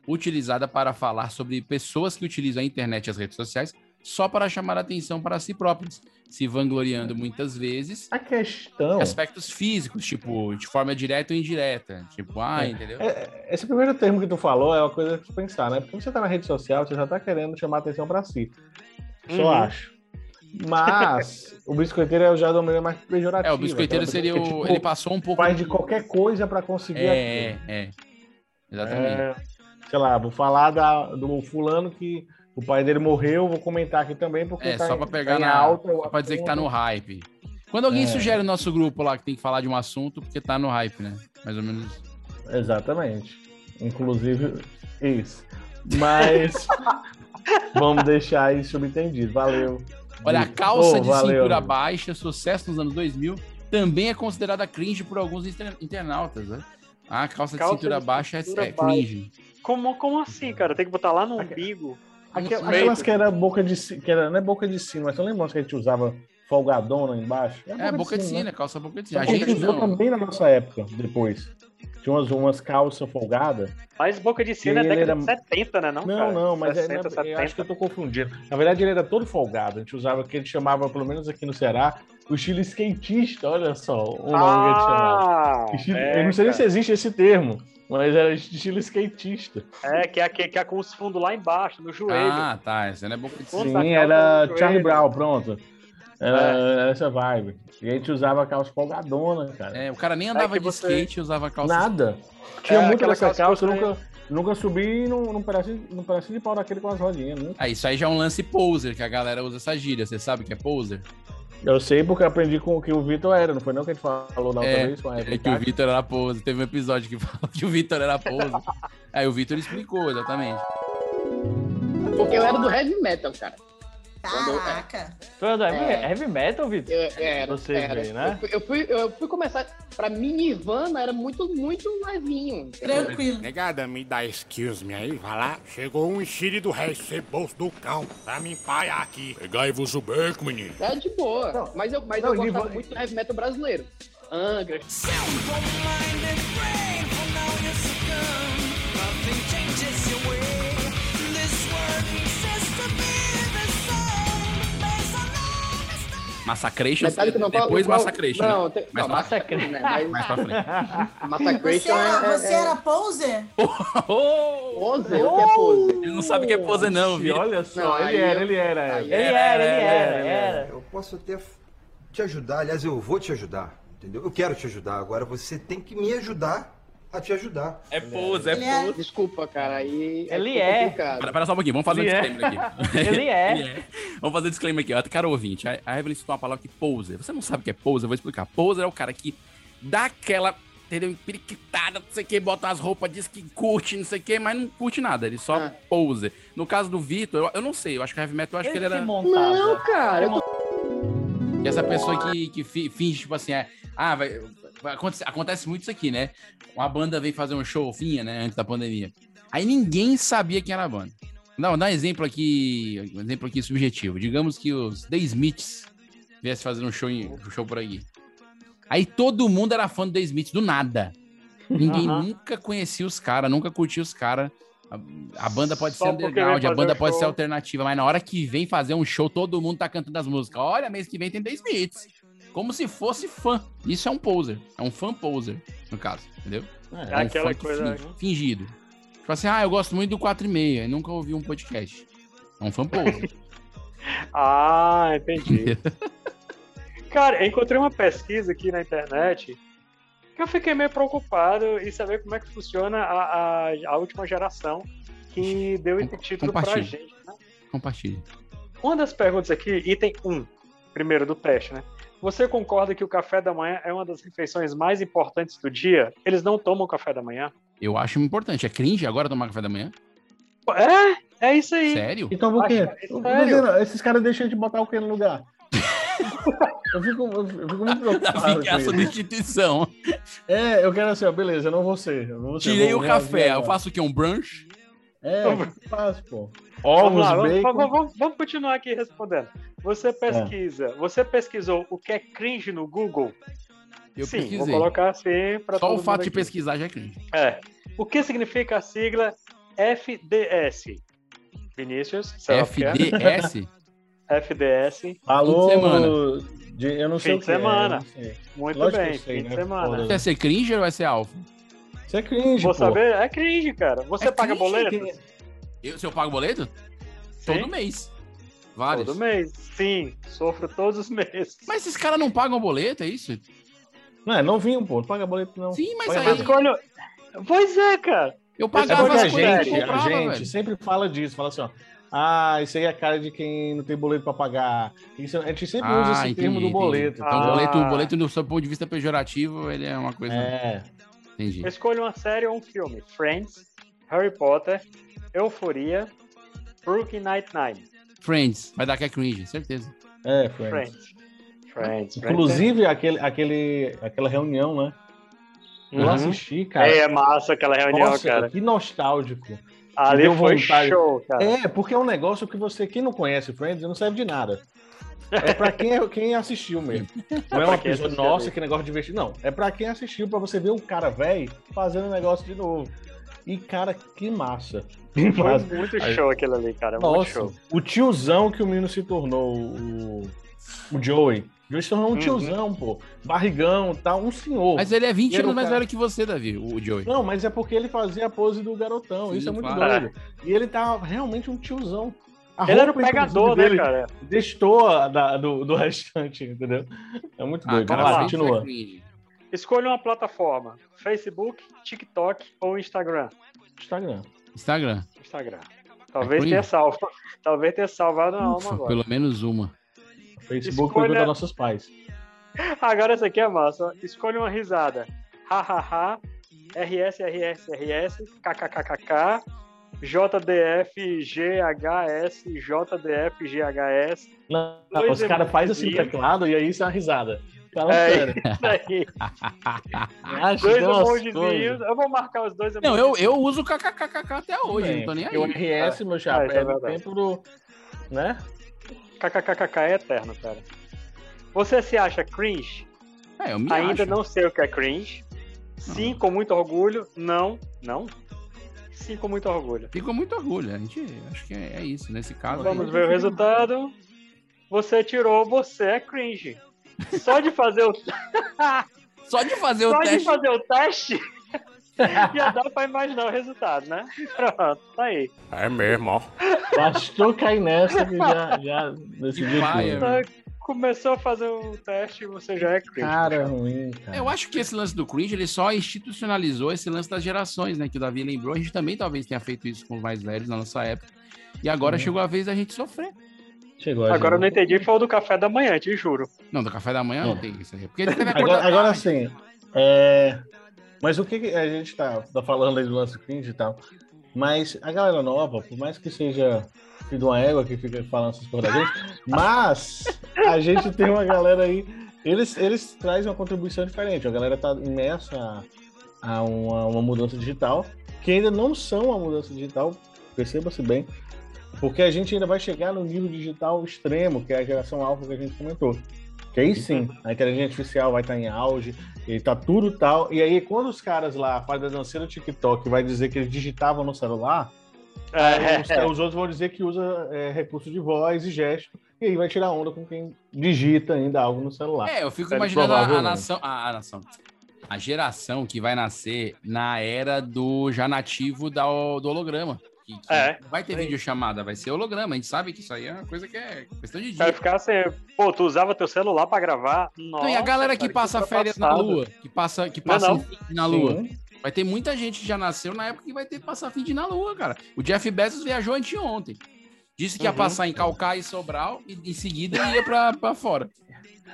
utilizada para falar sobre pessoas que utilizam a internet e as redes sociais só para chamar atenção para si próprios, se vangloriando muitas vezes A questão. de aspectos físicos, tipo, de forma direta ou indireta. Tipo, ah, É. entendeu? É, esse primeiro termo que tu falou é uma coisa que tu pensar, né? Porque você tá na rede social, você já tá querendo chamar atenção pra si. Só Uhum. acho. Mas o biscoiteiro é já de uma maneira mais pejorativa. É, o biscoiteiro aquela seria o. tipo, ele passou um pouco. faz de qualquer coisa pra conseguir É, aquilo. é. Exatamente. É, sei lá, vou falar da, do fulano que o pai dele morreu, vou comentar aqui também, porque É, tá só em- pra pegar tá em na. alta. só pra dizer que tá no hype. Quando alguém É. sugere no nosso grupo lá que tem que falar de um assunto, porque tá no hype, né? Mais ou menos isso. Exatamente. Inclusive, isso. Mas vamos deixar isso subentendido. Valeu. Olha, a calça Oh, de valeu, cintura amigo. baixa, sucesso nos anos 2000, também é considerada cringe por alguns inter- internautas, né? Ah, a calça, Calça de cintura de baixa é- cintura é, cringe. Como, como assim, cara? Tem que botar lá no umbigo. Aquelas que era boca de si- que era, não é boca de sino, mas você lembra que a gente usava folgadona embaixo? É, boca de sino, sino, né? é calça boca de sino. A A gente usou não. também na nossa época, depois. Tinha umas, umas calças folgadas. Mas boca de sino é Ele década era- de 70, né? Não, Não, cara? não, mas é- 60, eu 70. acho que eu tô confundindo. Na verdade, ele era todo folgado. A gente usava o que a gente chamava, pelo menos aqui no Ceará, o estilo skatista. Olha só o nome que. Ah, Estilo- é, eu não sei nem se existe esse termo, mas era estilo skatista. É, que é, que, que é com os fundos lá embaixo, no joelho. Ah, tá. Essa não é boca de sino. Puta, a Sim, era Charlie. Brown, pronto. Era, era essa vibe. E a gente usava calça folgadona, cara. É, o cara nem andava que de você- skate e usava calça. Nada. Tinha É, muito aquela dessa calça calça, que nunca, nunca subi num, num, pedacinho, num pedacinho de pau daquele com as rodinhas. Nunca. Ah, isso aí já é um lance poser, que a galera usa essa gíria. Você sabe que é poser? Eu sei porque eu aprendi com o que o Vitor era, não foi não que a gente falou na outra É, vez? Com a é que o Vitor era poser. Teve um episódio que falou que o Vitor era poser. Aí o Vitor explicou, exatamente. Porque eu era do heavy metal, cara. Quando eu- Caraca. Tu é heavy, É. heavy metal, Vitor? Era, Você era. veio, né? Eu fui, eu, fui, eu fui começar. Pra mim, Nirvana era muito, muito levinho. Tranquilo. Negada, me dá excuse me aí, vai lá. Chegou um enxire do resto, ceboso do cão, pra me empaiar aqui. Pegai-vos o beco, menino. É de boa. mas eu, mas não, eu gostava Nirvana- muito do heavy metal brasileiro. Angra. Massacration, Metallica não depois qual- Massacration. né? Não, tem, Mais não, Massacration, né? Mas, Mais pra frente. Você Massacration era, é, você é, era poser? Pose? O que é pose? Ele não sabe o que é poser, não, viu? Olha só, Não, ele era, eu- ele era. Ele Ele era, ele era, ele era. Eu posso até te ajudar, aliás, eu vou te ajudar, entendeu? Eu quero te ajudar. Agora você tem que me ajudar a te ajudar. É pose, é Ele é- pose. Desculpa, cara, aí Ele ficou é. complicado. Pera, pera só um pouquinho, vamos fazer Ele um é. disclaimer aqui. Ele é. Vamos fazer um disclaimer aqui, ó. Cara ouvinte, a a Evelyn citou uma palavra que poser. Você não sabe o que é poser, eu vou explicar. Poser é o cara que dá aquela, entendeu, empiriquitada, não sei o que, bota as roupas, diz que curte, não sei o que, mas não curte nada, ele só poser. No caso do Vitor, eu, eu não sei, eu acho que Heavy Metal, eu acho que ele era... Não, cara. eu tô- Que essa pessoa que, que fi- finge, tipo assim, é, ah, vai, vai acontecer, acontece muito isso aqui, né? Uma banda vem fazer um show, finha, né, antes da pandemia. Aí ninguém sabia quem era a banda. Não, dá um exemplo aqui, um exemplo aqui subjetivo. Digamos que os The Smiths viessem fazer um show, um show por aqui. Aí todo mundo era fã do The Smiths, do nada. Ninguém Aham. nunca conhecia os caras, nunca curtia os caras. A, a banda pode Só ser underground, a banda um pode ser show. alternativa, mas na hora que vem fazer um show, todo mundo tá cantando as músicas. Olha, mês que vem tem The Smiths. Como se fosse fã. Isso é um poser. É um fan poser, no caso, entendeu? É um aquela fã que coisa, né? fingido. Tipo assim, ah, eu gosto muito do 4 e meia, e nunca ouvi um podcast. É um fan poser. Ah, entendi. Cara, eu encontrei uma pesquisa aqui na internet que eu fiquei meio preocupado em saber como é que funciona a, a, a última geração que deu esse título pra gente. né? Compartilhe. Uma das perguntas aqui, item 1, primeiro do teste, né? Você concorda que o café da manhã é uma das refeições mais importantes do dia? Eles não tomam café da manhã? Eu acho importante. É cringe agora tomar café da manhã? É, é isso aí. Sério? Então por quê? Acho- Eu- sério? esses caras deixam de botar o que no lugar? eu, fico, eu fico muito preocupado. Fica com a substituição. É, eu quero assim, ó, beleza, eu não vou ser. eu não vou ser, Tirei eu o café. Eu faço o quê? Um brunch? É, faz, pô. Vamos Ovos, lá, vamos, bacon. vamos- vamos- vamos continuar aqui respondendo. É. Você pesquisa, você pesquisou o que é cringe no Google? Eu Sim, pesquisei. vou colocar assim para Só o fato de pesquisar já é cringe. É. O que significa a sigla FDS? Vinícius, sei lá o é. FDS? FDS. Alô, Fim de semana. de- eu não sei Fim o de que é, semana. sei. Muito Lógico bem, sei, fim de né? semana. Foda-se. Quer ser cringe ou vai ser alfa? Isso é cringe, Vou pô. saber? É cringe, cara. Você É paga cringe, boletos? Eu, se eu pago boleto? Sim. Todo mês. Vários. Todo mês. Sim, sofro todos os meses. Mas esses caras não pagam boleto, é isso? Não, é novinho, pô. Não paga boleto, não. Sim, mas Paga aí- quando... Pois é, cara. Eu É pagava a as que gente, eu a comprava, gente velho. sempre fala disso, fala assim, ó. Ah, isso aí é a cara de quem não tem boleto pra pagar. Isso, a gente sempre usa esse termo do boleto. Então, Ah. o boleto, o boleto, do seu ponto de vista pejorativo, ele é uma coisa. É. Entendi. Escolha uma série ou um filme. Friends, Harry Potter, Euforia, Brooklyn Nine-Nine. Friends, vai dar que é cringe, certeza. É, Friends. Friends. Friends. Inclusive, aquele, aquele, aquela reunião, né? Eu Uhum. assisti, cara. É massa aquela reunião, Nossa, cara. que nostálgico. Ali foi vontade. show, cara. É, porque é um negócio que você, quem não conhece Friends, não serve de nada. É pra quem, quem assistiu mesmo. Não é uma assistiu nossa, que negócio divertido. Não, é pra quem assistiu, pra você ver um cara velho fazendo o negócio de novo. E, cara, que massa. Que Foi massa. muito Aí- show aquele ali, cara. Muito Nossa, show. o tiozão que o menino se tornou, o, o Joey. O Joey se tornou um Uhum. tiozão, pô. Barrigão, tá, um senhor. Mas ele é 20 E era anos mais cara- velho que você, Davi, o Joey. Não, mas é porque ele fazia a pose do garotão. Sim, Isso é muito claro. doido. E ele tá realmente um tiozão. A Ele era o pegador, né, dele cara? Destoa do, do restante, entendeu? É muito Ah, doido. cara, Vai lá, é continua. cringe. Escolha uma plataforma. Facebook, TikTok ou Instagram? Instagram. Instagram. Instagram. Talvez cringe? tenha salvo. Talvez tenha salvado na alma Ufa, agora. pelo menos uma. Facebook Escolha- dos nossos pais. Agora essa aqui é massa. Escolha uma risada. Hahaha. RS, RS, RS. KKKKK. JDF, GHS, JDF, GHS. Não, Dois os caras fazem assim teclado e aí isso é uma risada. Fala É isso aí. Dois emojizinhos. Eu vou marcar os dois Não, eu, eu uso KKKK até hoje, não tô nem aí. O RS, meu chapa, É, isso é é do tempo do. Né? KKKKK é eterno, cara. Você se acha cringe? É, eu me Ainda acho. não sei o que é cringe. Sim, com muito orgulho. Não, não. Sim, com muito orgulho. Fico com muito orgulho. A gente acho que é, é isso. Nesse caso. Vamos aí. ver o resultado. Você tirou, você é cringe. Só de fazer o Só de fazer o Só de teste. fazer o teste. Já dá pra imaginar o resultado, né? Pronto, tá aí. É mesmo, ó. Bastou cair nessa que já, já decidiu começou a fazer o teste e você já é cringe. Cara ruim, cara. Eu acho que esse lance do cringe, ele só institucionalizou esse lance das gerações, né? Que o Davi lembrou. A gente também talvez tenha feito isso com os mais velhos na nossa época. E agora Sim. chegou a vez da gente sofrer. Chegou a Agora eu gente. não entendi, foi o do café da manhã, te juro. Não, do café da manhã É. não tem isso aí. Porque ele deve Agora, agora sim. É... Mas o que, que a gente tá, tá falando aí do lance cringe e tal? Mas a galera nova, por mais que seja filho de uma égua que fica falando essas coisas da gente, mas a gente tem uma galera aí. Eles, eles trazem uma contribuição diferente. A galera tá imersa a, a uma, uma mudança digital, que ainda não são uma mudança digital, perceba-se bem, porque a gente ainda vai chegar no nível digital extremo, que é a geração alfa que a gente comentou. Que aí sim, a inteligência artificial vai estar em auge, e tá tudo tal. E aí, quando os caras lá fazem a dancinha no TikTok vai dizer que eles digitavam no celular, aí os, os outros vão dizer que usa é, recurso de voz e gesto, e aí vai tirar onda com quem digita ainda algo no celular. É, eu fico É, imaginando a, a nação, a, a nação, a geração que vai nascer na era do já nativo da, do holograma. Que, que É. não vai ter videochamada, vai ser holograma. A gente sabe que isso aí é uma coisa que é questão de dia. Vai ficar assim, pô, tu usava teu celular pra gravar? Nossa, Não, e a galera que cara, passa isso é férias na lua, que passa, que Não, passa não. fim na lua. Vai ter muita gente que já nasceu na época que vai ter que passar fim de na lua, cara. O Jeff Bezos viajou anteontem. Disse que ia Uhum. passar em Calcaia e Sobral e em seguida ia pra, pra fora.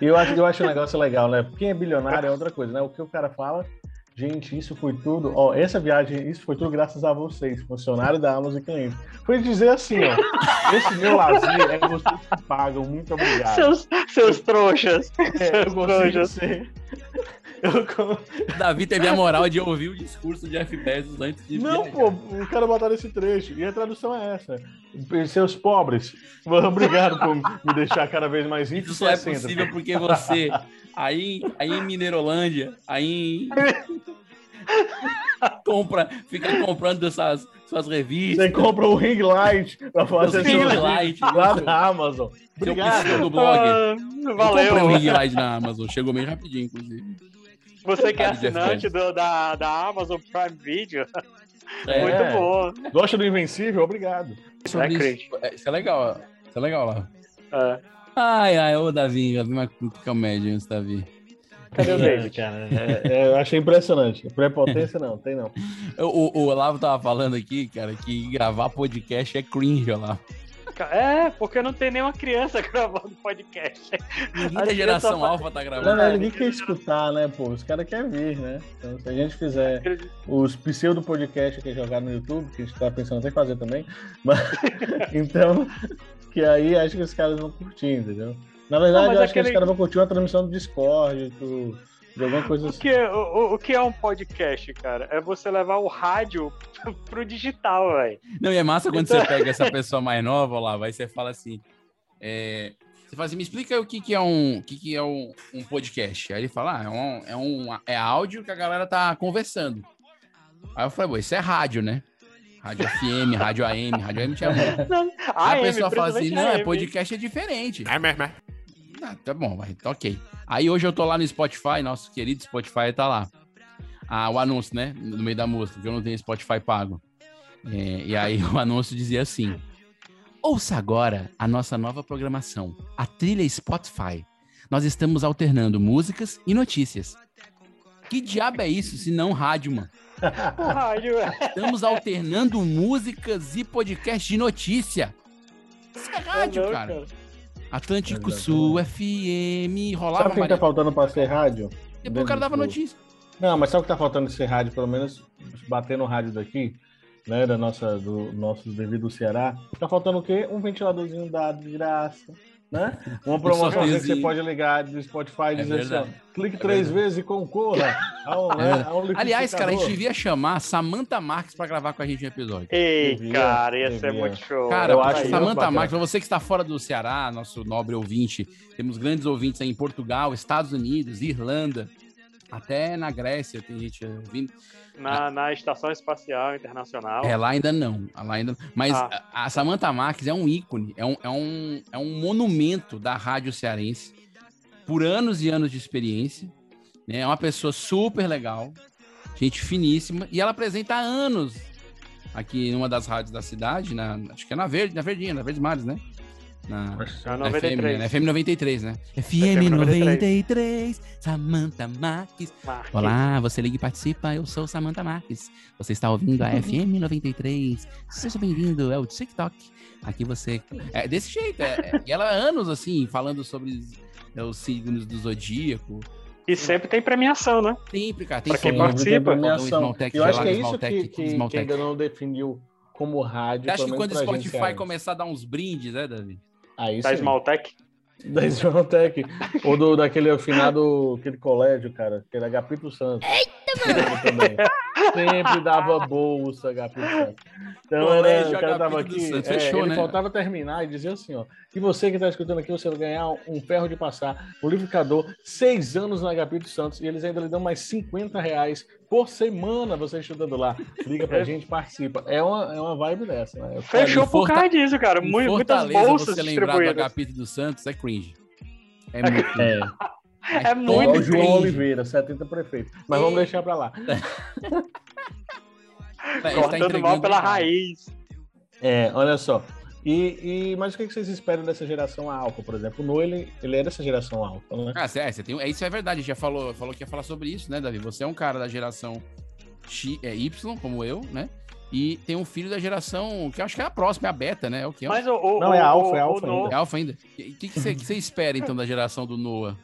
E eu acho, eu acho um negócio legal, né? Quem é bilionário é outra coisa, né? O que o cara fala, gente, isso foi tudo, ó, essa viagem, isso foi tudo graças a vocês, funcionário da Amazon e cliente. Foi dizer assim, ó, esse meu lazer é vocês que pagam, muito obrigado. Seus, seus trouxas. É, eu seus trouxas. ser. Eu Davi teve a moral de ouvir o discurso do Jeff Bezos antes de Não, viajar. pô, o cara botaram esse trecho. E a tradução é essa. Seus pobres, obrigado por me deixar cada vez mais rico. Isso só é possível porque você, aí, aí em Mineirolândia, aí em... compra, fica comprando essas suas revistas. Você compra o ring light pra fazer ring light, lá isso. na Amazon. Seu Obrigado. pseudo blog. Ah, Eu valeu. comprei um ring light na Amazon, chegou bem rapidinho, inclusive. Você que é assinante do- da, da Amazon Prime Video. É. Muito bom. Gosta do Invencível? Obrigado. Sobre É isso, é, isso é legal, ó. Isso é legal lá. É. Ai, ai, ô Davi, Davi, mas que comédia antes, Davi. Cadê o É, David? cara, é, é, eu achei impressionante. Prepotência não, tem não. O, o, Olavo tava falando aqui, cara, que gravar podcast é cringe, Olavo. É, porque não tem nenhuma criança gravando podcast. Ninguém da geração crianças- alfa tá gravando. não, ninguém quer escutar, né, pô? Os caras querem ver, né? Então, se a gente fizer os pseudo podcast que é jogar no YouTube, que a gente tá pensando até em fazer também, mas, então, que aí acho que os caras vão curtir, entendeu? Na verdade, mas eu acho que aquele- os caras vão curtir uma transmissão do Discord, do, de alguma coisa O assim. que, o, o- que é um podcast, cara? É você levar o rádio pro digital, velho. Não, e é massa quando Então- você pega essa pessoa mais nova, Olavo, aí você fala assim. é, você fala assim, me explica o que, que é um, o que, que é um, um podcast. Aí ele fala, ah, é, um, é, um, é áudio que a galera tá conversando. Aí eu falei, pô, isso é rádio, né? Rádio FM, rádio AM, rádio AM tinha muito. Não, Aí AM, a pessoa fala assim, não, é podcast é diferente. É mesmo, é? Ah, tá bom, vai, tá ok. Aí hoje eu tô lá no Spotify, nosso querido Spotify tá lá. Ah, o anúncio, né? No meio da música, porque eu não tenho Spotify pago. É, e aí o anúncio dizia assim: Ouça agora a nossa nova programação, a trilha Spotify. Nós estamos alternando músicas e notícias. Que diabo é isso, se não rádio, mano? O rádio, é. Estamos alternando músicas e podcast de notícia. Isso é rádio, não, cara. Atlântico Sul, FM, rolava Sabe o que tá faltando pra ser rádio? Depois o cara dava notícia. Não, mas sabe o que tá faltando ser rádio, pelo menos bater no rádio daqui, né, da nossa, do nosso devido Ceará, tá faltando o quê? Um ventiladorzinho dado de graça, né? Uma promoção que você pode ligar do Spotify e dizer assim, ó, clique É três verdade. vezes e concorra ao, É né, verdade. ao Aliás, cara, a gente devia chamar Samantha Marques pra gravar com a gente um episódio. Ei, Devia, cara, ia ser devia. muito show. Cara, Eu acho Samantha. Marques, pra você que está fora do Ceará, nosso nobre ouvinte, temos grandes ouvintes aí em Portugal, Estados Unidos, Irlanda, até na Grécia tem gente ouvindo. Na, na Estação Espacial Internacional. É, lá ainda não. Lá ainda... Mas Ah. a a Samantha Marques é um ícone, é um, é, um, é um monumento da rádio cearense, por anos e anos de experiência. Né? É uma pessoa super legal, gente finíssima, e ela apresenta há anos aqui numa das rádios da cidade, na, acho que é na Verde, na Verdinha, na Verdes Mares, né? Na, É na 93. FM, né? FM 93, né? FM 93, Samantha Marques. Marques. Olá, você liga e participa, eu sou Samantha Marques. Você está ouvindo a FM 93. Seja bem-vindo, é o TikTok. Aqui você. É desse jeito, é, é- e ela há anos assim, falando sobre os, é, os signos do zodíaco. E sempre tem premiação, né? Sempre, cara. Tem Pra quem participa. Faltou um Premiação. Smaltec, Eu acho que é isso que, que, que ainda não definiu como rádio. Pelo que quando o Spotify cearense. começar a dar uns brindes, né, Davi? Aí Da sim. Smaltec. Da Smaltec. Ou do, daquele afinado, aquele colégio, cara, que era Agapito Santos. Eita. Sempre dava bolsa, Santos. Então, Colégio era, o cara tava aqui. É, Fechou, ele né? faltava terminar e dizia assim, ó. E você que está escutando aqui, você vai ganhar um ferro de passar, um liquidificador, seis anos na Agapito Santos, e eles ainda lhe dão mais 50 reais por semana você estudando lá. Liga pra gente, participa. É uma, é uma vibe dessa, né? Eu Fechou por causa disso, cara. Muitas Fortaleza, bolsas você lembrar do. Agapito dos Santos é cringe. É muito É. É muito João cringe. Oliveira, 70 prefeito. Mas vamos deixar pra lá. É, ele tá Cortando mal entregando- pela raiz. É, olha só. E, e- mas o que vocês esperam dessa geração alfa, por exemplo? O No, ele, ele é dessa geração alfa, né? Ah, é, você tem, é, isso é verdade, a gente já falou, falou que ia falar sobre isso, né, Davi? Você é um cara da geração X, é, Y, como eu, né? E tem um filho da geração, que eu acho que é a próxima, é a beta, né? É o que? Mas o, o, Não, é o- alfa, é o- alfa ainda. É alfa ainda. O que, que, você, que você espera, então, da geração do Noah?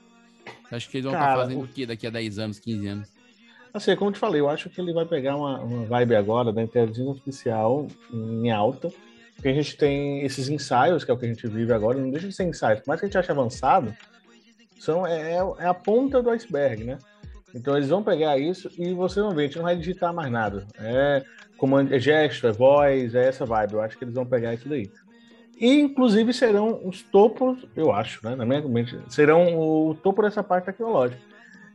Você acha que eles vão estar Cara, fazendo o- o quê daqui a 10 anos, 15 anos? Assim, como eu te falei, eu acho que ele vai pegar uma, uma vibe agora da inteligência artificial em alta, porque a gente tem esses ensaios, que é o que a gente vive agora, não deixa de ser ensaios, por mais que a gente ache avançado, são, é, é a ponta do iceberg, né? Então eles vão pegar isso e você não vê, a gente não vai digitar mais nada. É comando, é gesto, é voz, é essa vibe. Eu acho que eles vão pegar isso daí. E, inclusive, serão os topos, eu acho, né? Na minha mente, serão o topo dessa parte tecnológica.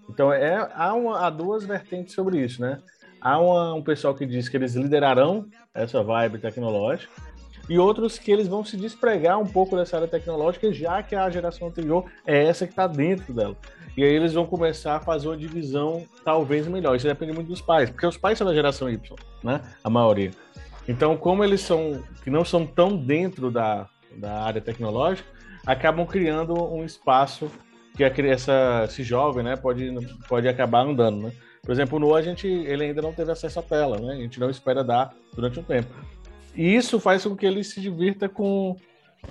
Então, é, há, uma- há duas vertentes sobre isso, né? Há uma- um pessoal que diz que eles liderarão essa vibe tecnológica, e outros que eles vão se despregar um pouco dessa área tecnológica, já que a geração anterior é essa que está dentro dela. E aí eles vão começar a fazer uma divisão talvez melhor. Isso depende muito dos pais, porque os pais são da geração Y, né? A maioria. Então, como eles são que não são tão dentro da, da área tecnológica, acabam criando um espaço que a criança, esse jovem, né, pode, pode acabar andando, né? Por exemplo, no a gente, ele ainda não teve acesso à tela, né? A gente não espera dar durante um tempo. E isso faz com que ele se divirta com,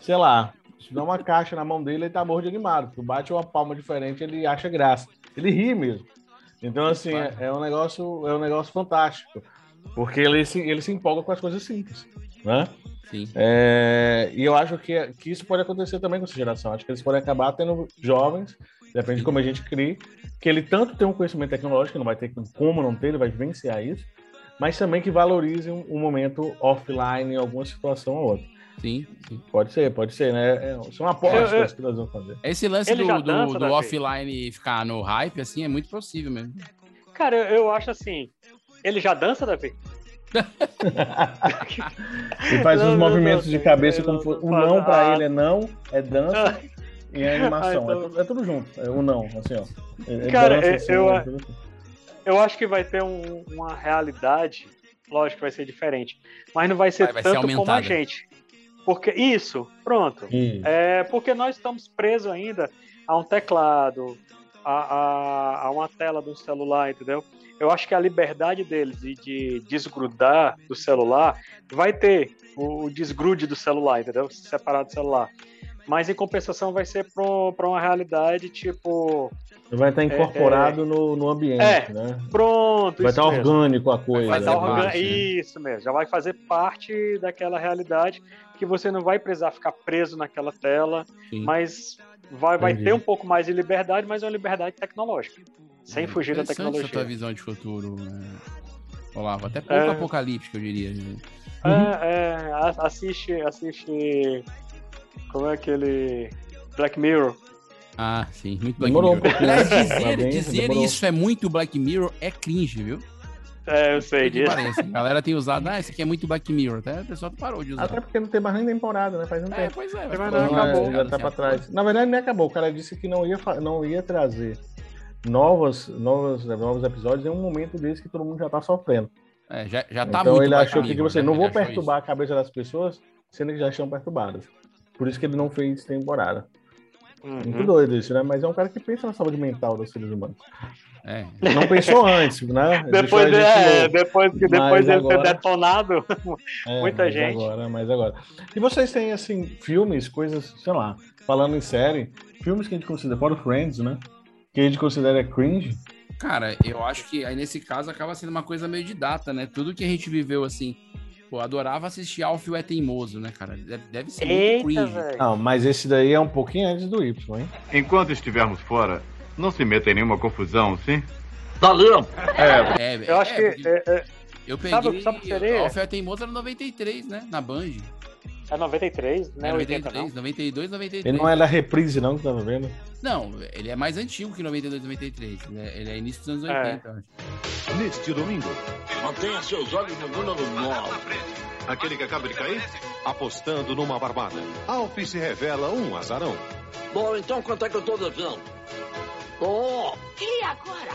sei lá, se dá uma caixa na mão dele, ele tá morro de animado. Tu bate uma palma diferente, ele acha graça. Ele ri mesmo. Então, assim, é, é um negócio, é um negócio fantástico. Porque ele se, ele se empolga com as coisas simples, né? Sim. É, e eu acho que, que isso pode acontecer também com essa geração. Acho que eles podem acabar tendo jovens, depende de como a gente cria, que ele tanto tem um conhecimento tecnológico, não vai ter como não ter, ele vai vivenciar isso, mas também que valorize um, um momento offline em alguma situação ou outra. Sim, sim. Pode ser, pode ser, né? É, são apostas Eu- eu- que nós vamos fazer. Esse lance do, do, do offline ficar no hype, assim, é muito possível mesmo. Cara, eu, eu acho assim. Ele já dança, Davi? Ele faz Não, uns não, movimentos não, de cabeça não, como o não, para ah. ele é não, é dança e é animação. É, então- tudo, é tudo junto. É o não, assim, ó. É- é Cara, dança, é- assim, eu- é. Eu acho que vai ter um- uma realidade, lógico que vai ser diferente, mas não vai ser Vai- vai ser tanto como a gente. Porque isso, pronto. Isso. É porque nós estamos presos ainda a um teclado, a, a, a uma tela do celular, entendeu? Eu acho que a liberdade deles de, de desgrudar do celular vai ter o, o desgrude do celular, entendeu? Se separar do celular. Mas em compensação vai ser para uma realidade tipo. Vai estar É, incorporado No, no ambiente, É, né? Pronto, Vai estar mesmo. orgânico a coisa. Vai estar né? orgânico. né? Isso mesmo, já vai fazer parte daquela realidade que você não vai precisar ficar preso naquela tela, Sim. mas vai, vai Entendi. ter um pouco mais de liberdade, mas é uma liberdade tecnológica. Sem fugir da Interessante essa tua tecnologia. visão de futuro, né? Olavo. Até pouco É. apocalíptico, eu diria. né? É, é, a- assiste, assiste. Como é aquele. Black Mirror. Ah, sim, muito Black Demorou Mirror. né? dizer, Tá bem, dizer isso é muito Black Mirror é cringe, viu? É, eu sei disso. parece. A galera tem usado, ah, esse aqui é muito Black Mirror. Até o pessoal parou de usar. Até porque não tem mais nem temporada, né? Faz um É, tempo. pois é. Mas mas não, acabou. já tá pra trás. Na verdade, nem acabou. O cara disse que não ia, não ia trazer novas, novas, novos episódios em um momento desse que todo mundo já tá sofrendo. É, já, já tá então muito ele achou que, Mirror, tipo assim, né? não Ele vou perturbar a cabeça das pessoas, sendo que já estão perturbadas. Por isso que ele não fez temporada. Uhum. Muito doido isso, né? Mas é um cara que pensa na saúde mental dos seres humanos. É. Não pensou antes, né? Depois, gente é, depois, que depois dele agora- ter detonado, É, muita mas gente. Agora, mas agora. E vocês têm, assim, filmes, coisas, sei lá, falando em série, filmes que a gente considera, fora Friends, né? Que a gente considera cringe. Cara, eu acho que aí nesse caso acaba sendo uma coisa meio de data, né? Tudo que a gente viveu assim. Pô, adorava assistir Alfio é Teimoso, né, cara? Deve, deve ser muito cringe. Não, mas esse daí é um pouquinho antes do Y, hein? Enquanto estivermos fora, não se meta em nenhuma confusão, sim? Valeu! É, Eu acho é, que. é, é, Eu peguei. Sabe- sabe o que seria? Alfio é Teimoso era 93, né? Na Band. É 93, né? É 80, 93, 92, 93. Ele não é da reprise, não, que tava vendo? Não, ele é mais antigo que 92, 93. Ele é, ele é início dos anos É. 80, eu acho. Neste domingo, Mantenha seus olhos no número 9. aquele que acaba de cair, apostando numa barbada. Alf se revela um azarão. Bom, então quanto é que eu tô devendo? Oh, E agora?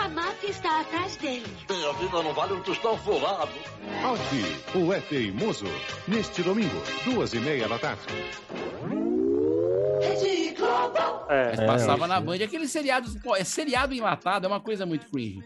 A máfia está atrás dele. minha vida não vale um tostão furado. Alf, o é teimoso. Neste domingo, duas e meia da tarde. É, Mas passava na Band. Aqueles seriados. Pô, é seriado enlatado, é uma coisa muito cringe.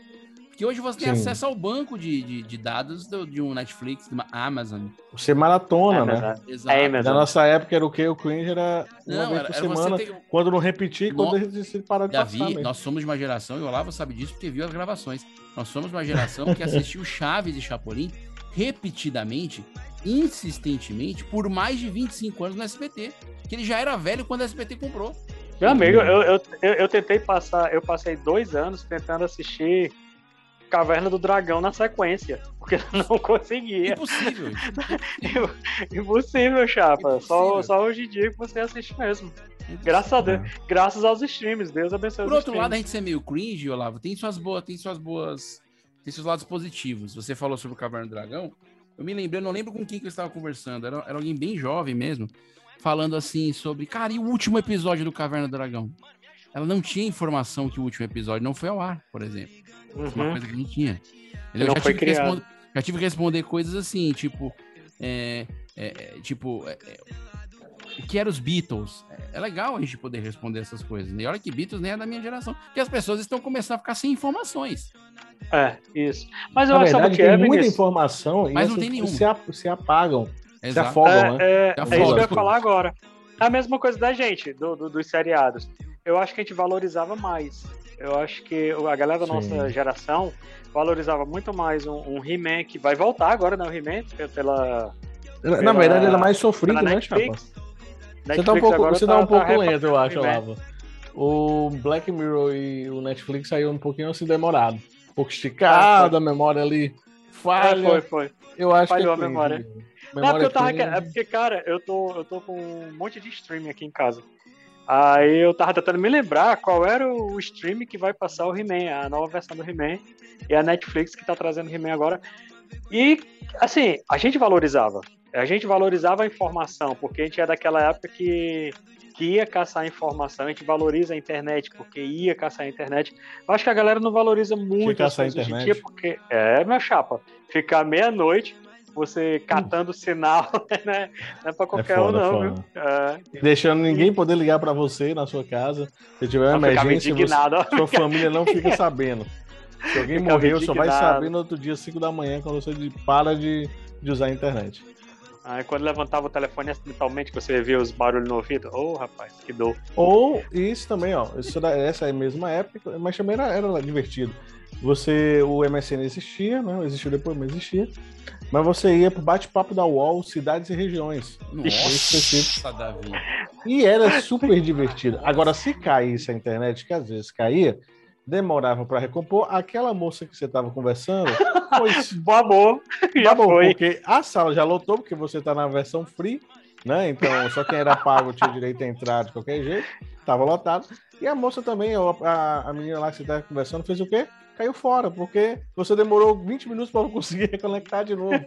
Porque hoje você tem Sim. acesso ao banco de, de, de dados do- de um Netflix, de uma Amazon. Você maratona, né? mas Exato. É, Na Amazon. nossa época era o quê? O cringe era uma Não, vez era- por era semana. ter- Quando não repetir, quando No- eles se parar de Davi, passar mesmo. nós somos de uma geração, e o Olavo sabe disso porque viu as gravações. Nós somos de uma geração que assistiu Chaves e Chapolin repetidamente, insistentemente, por mais de 25 anos no SBT. Que ele já era velho quando o SBT comprou. Meu amigo, eu, eu, eu, eu tentei passar, eu passei dois anos tentando assistir Caverna do Dragão na sequência, porque não conseguia. Impossível. Impossível, chapa. Só, Impossível. só hoje em dia que você assiste mesmo. Graças a Deus, graças aos streams, Deus abençoe Por outro streams. lado, a gente ser meio cringe, Olavo, tem suas boas, tem suas boas, tem seus lados positivos. Você falou sobre o Caverna do Dragão. Eu me lembrei, eu não lembro com quem que eu estava conversando. Era, era alguém bem jovem mesmo, falando assim sobre, cara, e o último episódio do Caverna do Dragão? Ela não tinha informação que o último episódio não foi ao ar, por exemplo. É uma Uhum. coisa que não tinha. Não Eu já tive, responder, já tive que responder coisas assim, tipo, é, é, é, tipo, é, é, o que eram os Beatles? É, é legal a gente poder responder essas coisas. né? E olha que Beatles nem é da minha geração, porque as pessoas estão começando a ficar sem informações. É, isso. Mas eu Na acho que tem é, muita Vinícius? informação e Mas não tem nenhuma. se, ap- se apagam, se Exato. afogam, né? É, é, Se é isso que eu ia falar agora. É a mesma coisa da gente, do, do- dos seriados. Eu acho que a gente valorizava mais. Eu acho que a galera da Sim. nossa geração valorizava muito mais um, um He-Man que vai voltar agora, né? O He-Man, pe- pela. Na pela- verdade, ele é mais sofrido, pela né, Chapa? Netflix. Você tá um pouco, você tá- tá um tá pouco repassando lento, eu acho. Olavo. O Black Mirror e o Netflix saíram um pouquinho assim demorado. Um pouco esticado, a memória ali falha. É, foi, foi. Eu acho Falhou a que é memória. cringe. Não, porque, Memória eu tava, é porque, cara, eu tô, eu tô com um monte de streaming aqui em casa. Aí eu tava tentando me lembrar qual era o stream que vai passar o He-Man, a nova versão do He-Man, e a Netflix que tá trazendo o He-Man agora. E, assim, a gente valorizava. A gente valorizava a informação, porque a gente é daquela época que, que ia caçar informação, a gente valoriza a internet porque ia caçar a internet. Eu acho que a galera não valoriza muito caçar a internet. porque é, minha chapa, ficar meia-noite você catando sinal, né? Não é pra qualquer foda, um, não, foda. viu? É. Deixando ninguém poder ligar pra você na sua casa. Se tiver uma emergência, você- sua família não fica sabendo. Se alguém Ficava morreu, só vai saber no outro dia, 5 da manhã, quando você para de, de usar a internet. Aí quando levantava o telefone acidentalmente, que você via os barulhos no ouvido, ô rapaz, que dor. Ou isso também, ó. Isso da, essa é a mesma época, mas também era, era divertido. Você, o MSN existia, né? Existiu depois, mas existia. Mas você ia pro bate-papo da UOL, cidades e regiões. Nossa, Davi. E era super divertido. Agora, se caísse a internet, que às vezes caía, demorava para recompor, aquela moça que você tava conversando, pois babou, já babou, foi. porque a sala já lotou, porque você tá na versão free, né? Então, só quem era pago tinha direito a entrar de qualquer jeito, tava lotado. E a moça também, a, a menina lá que você tava conversando, fez o quê? Caiu fora, porque você demorou 20 minutos para conseguir reconectar de novo.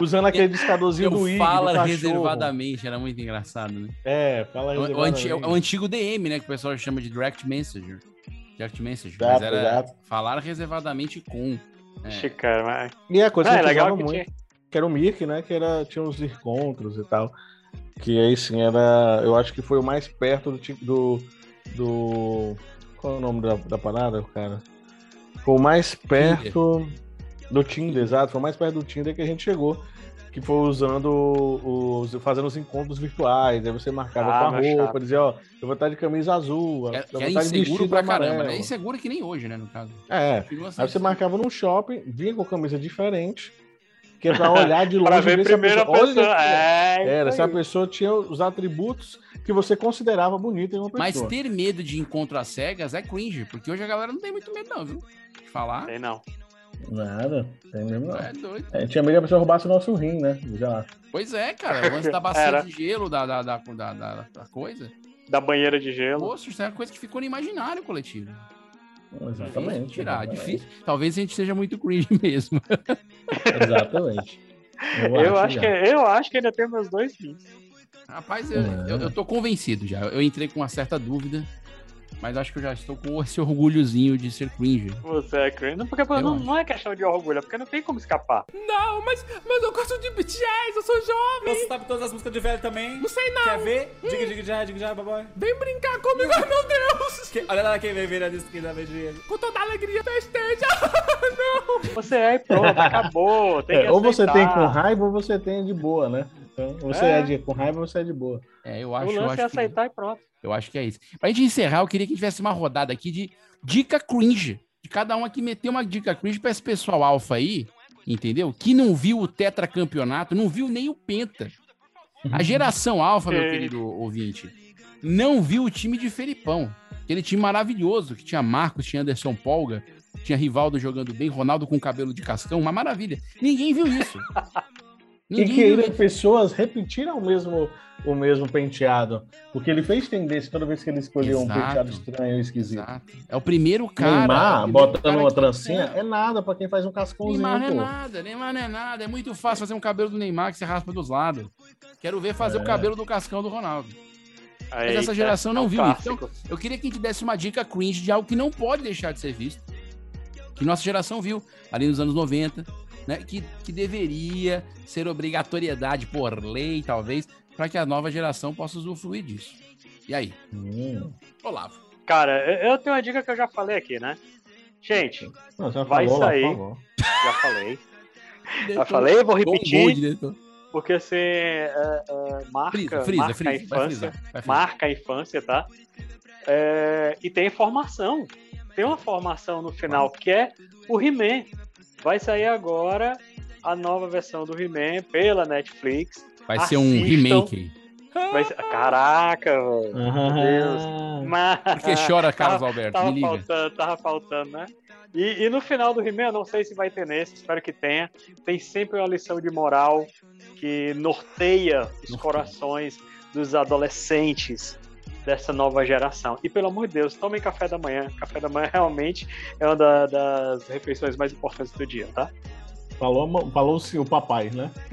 Usando aquele discadorzinho Eu do do fala reservadamente, era muito engraçado, né? É, fala É o- o, reservadamente. é o antigo DM, né? Que o pessoal chama de Direct Messenger. Direct Messenger. Exato, mas era exato. falar reservadamente com. É. Ixi, cara, mas... E a coisa É, que a gente legal que muito, tinha- que era o Mirk, né? Que era, tinha uns encontros e tal. Que aí sim era. Eu acho que foi o mais perto do. do, do qual é o nome da, da parada, cara? Foi o mais perto do Tinder, exato. Foi o mais perto do Tinder que a gente chegou. Que foi usando os. fazendo os encontros virtuais. Aí você marcava Ah, com a roupa, chato. dizia, ó, eu vou estar de camisa azul, Que eu é, vou é estar inseguro pra caramba, amarelo. né? É inseguro que nem hoje, né, no caso. É. Aí você marcava num shopping, vinha com camisa diferente, que é pra olhar de longe. Pra ver se a primeiro a olha pessoa. que- É, Era, se a pessoa tinha os atributos que você considerava bonita em uma pessoa. Mas ter medo de encontro às cegas é cringe, porque hoje a galera não tem muito medo, não, viu? De falar. Tem não. Nada, tem mesmo não. É doido. É, tinha medo que a pessoa roubasse o nosso rim, né? Já. Pois é, cara. Lance da bacia Era. de gelo, da, da, da, da, da- da coisa. Da banheira de gelo. Poxa, isso é uma coisa que ficou no imaginário coletivo. Exatamente. Difícil tirar, exatamente. difícil. Talvez a gente seja muito cringe mesmo. Exatamente. Eu acho, já. que, eu acho que ainda tem meus dois rins. Rapaz, eu, É. eu, eu tô convencido já. Eu entrei com uma certa dúvida, mas acho que eu já estou com esse orgulhozinho de ser cringe. Você é cringe. Não, porque não, não é questão de orgulho, é porque não tem como escapar. Não, mas, mas eu gosto de BTS, eu sou jovem. Você sabe todas as músicas de velho também? Não sei não. Quer ver? Diga, diga já, diga já, baboy. Vem brincar comigo, ai meu Deus. Que- olha lá quem vem vir a disco da vez de Com toda a alegria festeja. não. Você é e pronto, acabou. Tem que É, ou você tem com raiva ou você tem de boa, né? Então, você é, É. de, com raiva ou você é de boa. É, eu O acho, eu lance é acho, que, aceitar e pronto. eu acho que é isso. Pra gente encerrar, eu queria que tivesse uma rodada aqui de dica cringe. De cada um aqui meter uma dica cringe pra esse pessoal alfa aí, entendeu? Que não viu o tetracampeonato, não viu nem o penta. A geração alfa, meu querido ouvinte, não viu o time de Felipão. Aquele time maravilhoso, que tinha Marcos, tinha Anderson Polga, tinha Rivaldo jogando bem, Ronaldo com cabelo de cascão, uma maravilha. Ninguém viu isso. E Ninguém que viu ele- pessoas repetiram o mesmo, o mesmo penteado. Porque ele fez tendência toda vez que ele escolheu um Exato. penteado estranho e esquisito. É o primeiro cara. é Neymar, primeiro botando cara uma trancinha, é nada pra quem faz um cascãozinho, Neymar não é pô. nada, Neymar não é nada. É muito fácil fazer um cabelo do Neymar que você raspa dos lados. Quero ver fazer É. o cabelo do cascão do Ronaldo. Mas Eita, essa geração é não um viu isso. Então, eu queria que a gente desse uma dica cringe de algo que não pode deixar de ser visto. Que nossa geração viu ali nos anos 90, né? Que, que deveria ser obrigatoriedade por lei, talvez, para que a nova geração possa usufruir disso. E aí? Hum. Olavo. Cara, eu tenho uma dica que eu já falei aqui, né? Gente, Não, vai falou sair. Já falei. Já falei, vou Bom, bom, repetir. diretor. Porque você é, é, marca, Frisa, frisa, marca frisa, a vai infância. frisar, vai frisar. marca a infância, tá? É, e tem formação. Tem uma formação no final que é o He-Man. Vai sair agora a nova versão do He-Man pela Netflix. Vai ser um Assistam. remake. Vai ser- Caraca, velho. Meu Deus. Mas... Por que chora, Carlos Tava- Alberto? Tava Me liga. faltando, tava faltando, né? E, e no final do He-Man, eu não sei se vai ter nesse, espero que tenha. Tem sempre uma lição de moral que norteia os corações dos adolescentes dessa nova geração. E pelo amor de Deus, tomem café da manhã. Café da manhã realmente é uma da- das refeições mais importantes do dia, tá? Falou, falou sim o papai, né?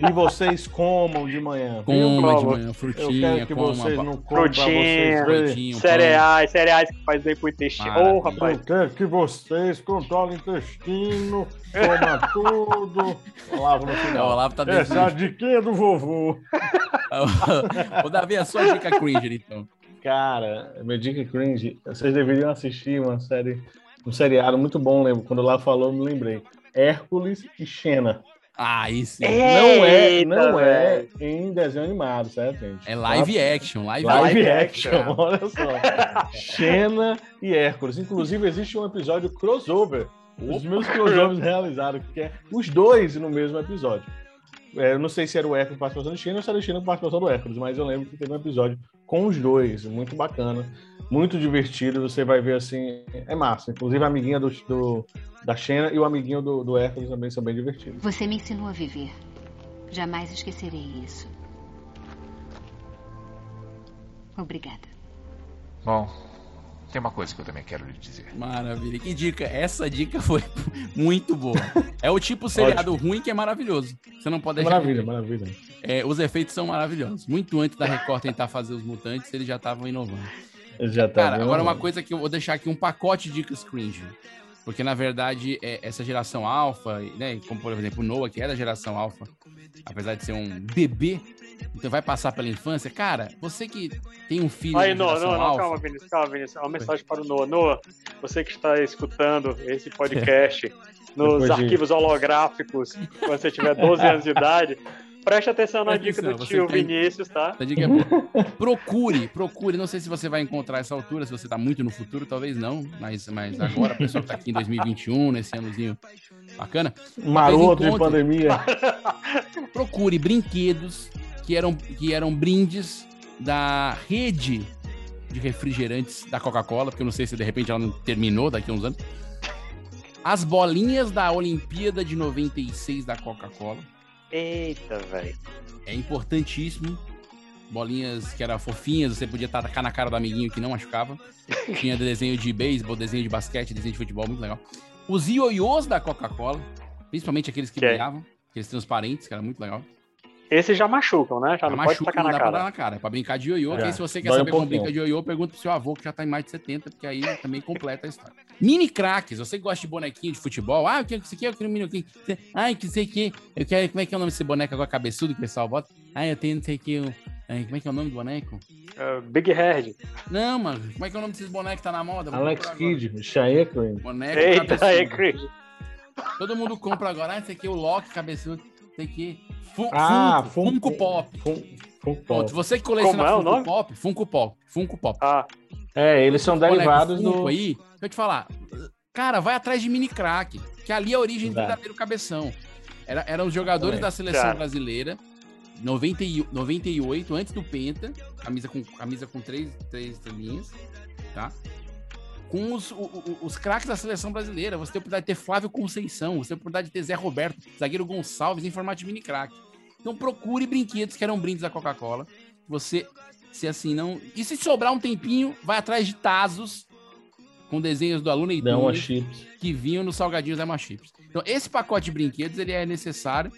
e vocês comam de manhã. Coma viu, de manhã, Eu frutinha, quero que coma vocês não comam vocês Frutinha, um cereais, cereais que faz bem pro intestino. Ô, rapaz. Eu quero que vocês controlem o intestino, comam tudo. Olavo no final. Não, o Olavo tá Essa é diquinha do vovô. Ô, Davi, a sua dica cringe, então. Cara, minha dica cringe, vocês deveriam assistir uma série, um seriado muito bom, lembro. Quando lá falou, eu me lembrei. Hércules e Xena. Ah, isso. Não é, não é velho. em desenho animado, certo, gente? É live action, live, Live action. action, olha só. Xena e Hércules. Inclusive, existe um episódio crossover. Os meus crossovers realizaram, que é os dois no mesmo episódio. É, eu não sei se era o Hércules participação do Xena ou se era o Xena participação do Hércules, mas eu lembro que teve um episódio com os dois, muito bacana, muito divertido. Você vai ver assim, é massa. Inclusive a amiguinha do, do- da Xena e o amiguinho do, do Hércules também são bem divertidos. Você me ensinou a viver. Jamais esquecerei isso. Obrigada. Bom, tem uma coisa que eu também quero lhe dizer. Maravilha. Que dica. Essa dica foi muito boa. É o tipo seriado ruim que é maravilhoso. Você não pode deixar. Maravilha, de maravilha. É, os efeitos são maravilhosos. Muito antes da Record tentar fazer os mutantes, eles já estavam inovando. Já tá Cara, bem agora uma coisa que eu vou deixar aqui um pacote de dicas cringe. Porque, na verdade, é, essa geração alfa, né? Como, por exemplo, o Noah, que é da geração alfa, apesar de ser um bebê, então vai passar pela infância. Cara, você que tem um filho Aí, Noah, Noah, não, alfa... calma, Vinícius, calma, Vinícius. Uma mensagem para o Noah. Noah, você que está escutando esse podcast nos Depois de- arquivos holográficos, quando você tiver 12 anos de idade, preste atenção na dica do atenção, você tio tem- Vinícius, tá? Essa dica é boa. Procure, procure. Não sei se você vai encontrar essa altura, se você tá muito no futuro, talvez não. Mas, mas agora, o pessoal que tá aqui em 2021, nesse anozinho bacana. Maroto de pandemia. Procure brinquedos que eram, que eram brindes da rede de refrigerantes da Coca-Cola, porque eu não sei se de repente ela não terminou daqui a uns anos. As bolinhas da Olimpíada de 96 da Coca-Cola. Eita, velho. É importantíssimo. Bolinhas que eram fofinhas, você podia tacar na cara do amiguinho que não machucava. Tinha desenho de beisebol, desenho de basquete, desenho de futebol, muito legal. Os ioiôs da Coca-Cola, principalmente aqueles que Que é? brilhavam, aqueles transparentes, que era muito legal. Esses já machucam, né? Já não pode Machuca, tacar não na dá pra dar cara. na cara. É pra brincar de ioiô, É, se você quer dói um saber como pouquinho. brinca de ioiô, pergunta pro seu avô, que já tá em mais de 70, porque aí também completa a história. Mini craques, você que gosta de bonequinho de futebol, ah, eu quero que isso aqui, eu quero um mini aqui. Ai, que sei que, eu quero, como é que é o nome desse boneco agora, cabeçudo, que o pessoal bota? Ah, eu tenho não sei o que, como é que é o nome do boneco? Uh, Big Head. Não, mano, como é que é o nome desses bonecos que tá na moda? Vou Alex. Kidd, Shaekrin. Boneco Eita, cabeçudo. Todo mundo compra agora, ah, esse aqui é o Loki cabeçudo, esse aqui. Fun Ah, Funko, Funko Pop. Funko Pronto, Pop. você que coleciona é o Funko nome? Pop, Funko Pop, Funko Pop. Ah, É, eles são derivados Funko do. aí, deixa eu te falar. Cara, vai atrás de mini crack, que ali é a origem do verdadeiro cabeção. Era, eram os jogadores Também. da seleção Cara. brasileira, 90 e- 98, antes do Penta, camisa com, camisa com três, três estrelinhas, tá? Com os, o- o- os craques da seleção brasileira. Você tem a oportunidade de ter Flávio Conceição, você tem a oportunidade de ter Zé Roberto, zagueiro Gonçalves em formato de mini crack. Então procure brinquedos que eram brindes da Coca-Cola. Você, se assim não. E se sobrar um tempinho, vai atrás de Tazos com desenhos do aluno e Dama Chips. que vinham nos salgadinhos Dama Chips. Então, esse pacote de brinquedos ele é necessário.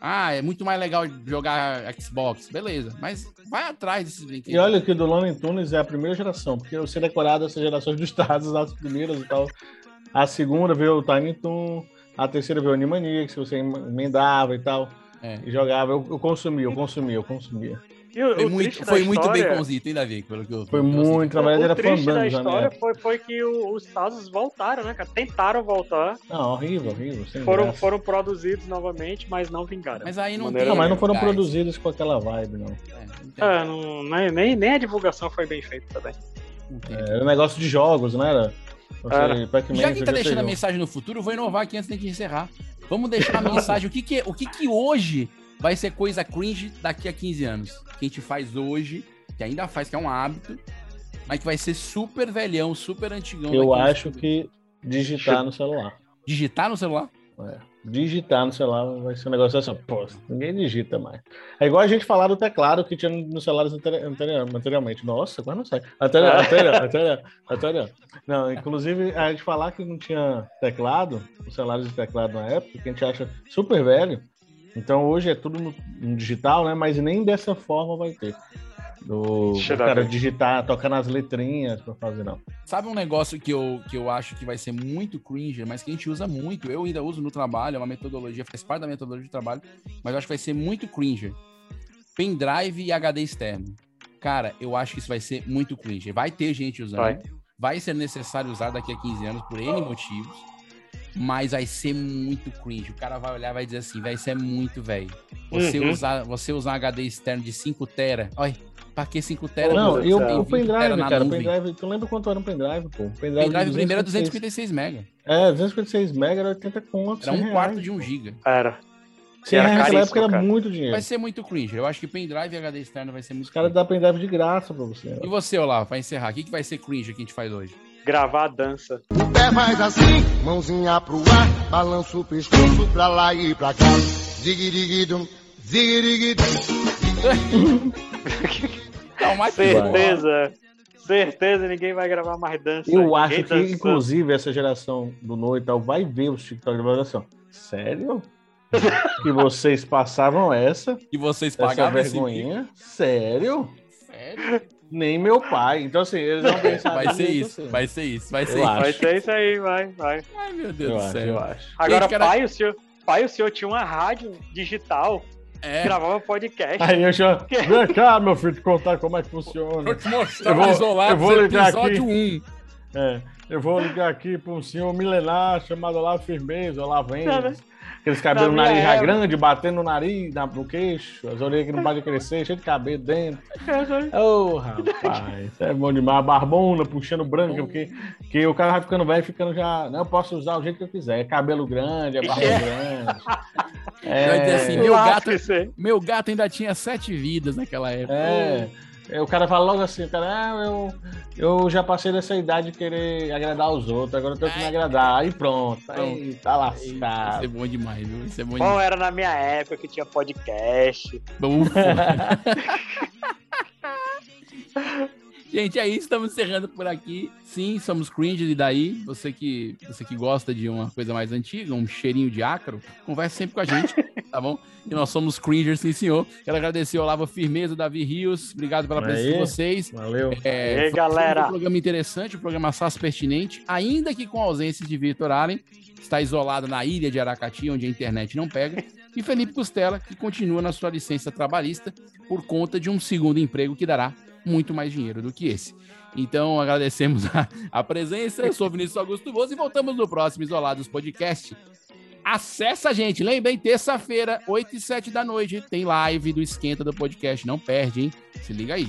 Ah, é muito mais legal jogar Xbox, beleza. Mas vai atrás desses brinquedos. E olha que o do Looney Tunes é a primeira geração, porque eu sei decorado essas gerações dos Estados, as primeiras e tal. A segunda veio o Tiny Toon, a terceira veio o Animaniacs, que você emendava e tal. É. E jogava, eu, eu consumia, eu consumia, eu consumia. Foi muito, foi muito história- baconzito, hein, Davi? Pelo que eu, Foi pelo muito, na verdade o era triste da já, história né? foi, foi que o- os Tazos voltaram, né, cara? Tentaram voltar. Não, horrível, horrível. Sem Foram, graça. foram produzidos novamente, mas não vingaram. Mas aí não Maneira Não, mas não foram Gás. produzidos com aquela vibe, não. É, não, nem, nem, nem a divulgação foi bem feita também. É, Era um negócio de jogos, não era? Você, Já que tá deixando a mensagem no futuro, eu vou inovar aqui antes de encerrar. Vamos deixar a mensagem. O que que, o que que hoje vai ser coisa cringe daqui a 15 anos? Que a gente faz hoje, que ainda faz, que é um hábito, mas que vai ser super velhão, super antigão. Eu acho que digitar no celular. Digitar no celular? É, digitar no celular vai ser um negócio assim, pô, ninguém digita mais. É igual a gente falar do teclado que tinha nos celulares anteri- anteri- anteriormente. Nossa, quase não sai. Anterior, É. anterior, anterior, anterior. Não, inclusive, a gente falar que não tinha teclado, os celulares de teclado na época, que a gente acha super velho. Então hoje é tudo no, no digital, né? Mas nem dessa forma vai ter. Do, Deixa eu o dar cara digitar, tocar nas letrinhas pra fazer, não. Sabe um negócio que eu, que eu acho que vai ser muito cringe, mas que a gente usa muito, eu ainda uso no trabalho, é uma metodologia, faz parte da metodologia de trabalho, mas eu acho que vai ser muito cringe. Pendrive e HD externo. Cara, eu acho que isso vai ser muito cringe. Vai ter gente usando, vai, Vai. ser necessário usar daqui a 15 anos por N motivos, mas vai ser muito cringe. O cara vai olhar e vai dizer assim, vai ser muito velho. Você, Uhum. usar, você usar HD externo de 5 tera, olha, pra que 5 tera? Não, meu e o, Deus? Tem o 20 tera pendrive, cara, nuvem. pendrive, tu lembra quanto era um pendrive, pô? O pendrive, Pendrive primeiro é 256 256 mega. É, 256 mega era 80 contos. Era um 100 quarto reais. de um giga. Era. 100 Era reais naquela época era cara. muito dinheiro. Vai ser muito cringe. Eu acho que pendrive e HD externo vai ser muito Os caras dão pendrive de graça pra você. E você, Olavo, pra encerrar, o que, que vai ser cringe que a gente faz hoje? Gravar a dança. O pé faz assim, mãozinha pro ar, balança o pescoço pra lá e pra cá. Ziguiriguidum. Não, mas Certeza. Certeza ninguém vai gravar mais dança. Eu Ninguém acho que, dançando. inclusive, essa geração do No e tal vai ver os TikTok de avaliação. Sério? que vocês passavam essa? E vocês essa pagavam esse vergonhinha? Sério? Nem meu pai. Então, assim, eles não pensaram Vai ser isso, assim. vai ser isso, vai Eu ser acho. Vai isso. ser isso aí, vai, vai. Ai, meu Deus Eu do acho, céu. eu acho. Agora, Gente, cara- pai, o senhor, pai, o senhor tinha uma rádio digital É. gravava podcast. Aí eu já. Vem cá, meu filho, te contar como é que funciona. Vou te mostrar Eu vou- o isolado eu vou ligar episódio aqui. 1. É, eu vou ligar aqui para um senhor milenar chamado Olavo Firmeza, Olavo Mendes. Aqueles cabelos no Na minha nariz já grande, batendo no nariz, na- no queixo, as orelhas que não podem crescer, cheio de cabelo dentro. Ô, rapaz, isso é bom demais. Barbona, puxando branca, porque, porque o cara vai ficando velho, ficando já. Não, eu posso usar o jeito que eu quiser. É cabelo grande, é barba grande. Vai dizer assim, meu gato, meu gato ainda tinha sete vidas naquela época. É. É, O cara fala logo assim, o cara, ah, eu, eu já passei dessa idade de querer agradar os outros, agora eu tenho que me agradar. Aí pronto, aí tá Isso é lascado. bom demais, viu? Isso é bom Bom, demais. era na minha época que tinha podcast. Ufa. Gente, é isso, estamos encerrando por aqui. Sim, somos cringe e daí, você que, você que gosta de uma coisa mais antiga, um cheirinho de ácaro, converse sempre com a gente, tá bom? E nós somos cringers, sim senhor. Quero agradecer ao Olavo Firmeza, Davi Rios, obrigado pela presença de vocês. Valeu. É, Aí, galera. Um programa interessante, um programa SAS pertinente, ainda que com a ausência de Vitor Allen, que está isolado na ilha de Aracati, onde a internet não pega, e Felipe Costela, que continua na sua licença trabalhista por conta de um segundo emprego que dará muito mais dinheiro do que esse. Então, agradecemos a, a presença. Eu sou Vinícius Augusto Bozo e voltamos no próximo Isolados Podcast. Acessa a gente, lembrem, terça-feira, 8 e 7 da noite, tem live do Esquenta do podcast. Não perde, hein? Se liga aí.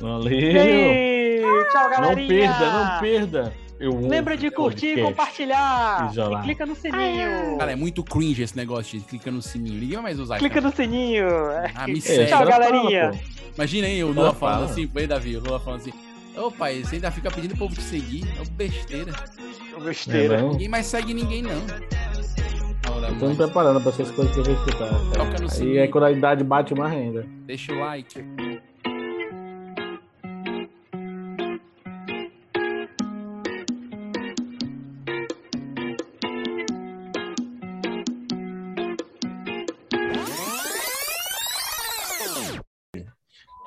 Valeu. E tchau, Não galerinha. perda, não perda. Eu Lembra de curtir e compartilhar. E clica no sininho. Cara, é muito cringe esse negócio de clica no sininho. Ninguém vai mais usar Clica cara. no sininho. Ah, me É, segue. Tchau, fala, galerinha. pô. Imagina aí o Ela Lula falando fala. assim, foi Davi, o Lula falando assim. Ô pai, você ainda fica pedindo o povo te seguir. É uma besteira. Besteira. É. Ninguém mais segue ninguém, não. Eu tô me preparando pra essas coisas que eu vou escutar. cara. Toca no Aí sininho. é quando a idade bate mais ainda. deixa o like.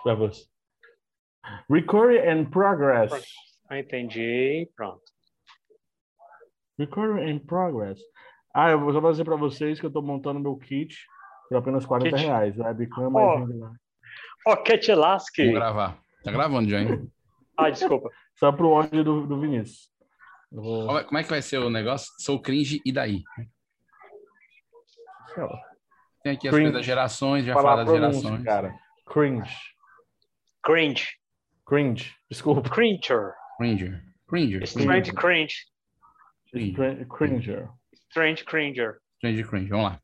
Pra você. Recording and progress. Ah, entendi. Pronto. Recording and progress. Ah, eu vou só dizer pra vocês que eu tô montando meu kit por apenas 40 Kit? reais. Webcam mais ring light. Ó, te lasque. Vamos gravar. Tá gravando já, hein? Ah, desculpa. Só pro ódio do, do Vinícius. Vou... Como é- Como é que vai ser o negócio? Sou cringe e daí? Tem aqui as Cringe. coisas das gerações, já Falar fala das gerações. cara. Cringe. Cringe. Cringe. Desculpa. Cringer. Cringer. Cringer. Strange cringe. Cringe. Crin- Cringer. Strange cringer. Cringe, cringe. Vamos lá.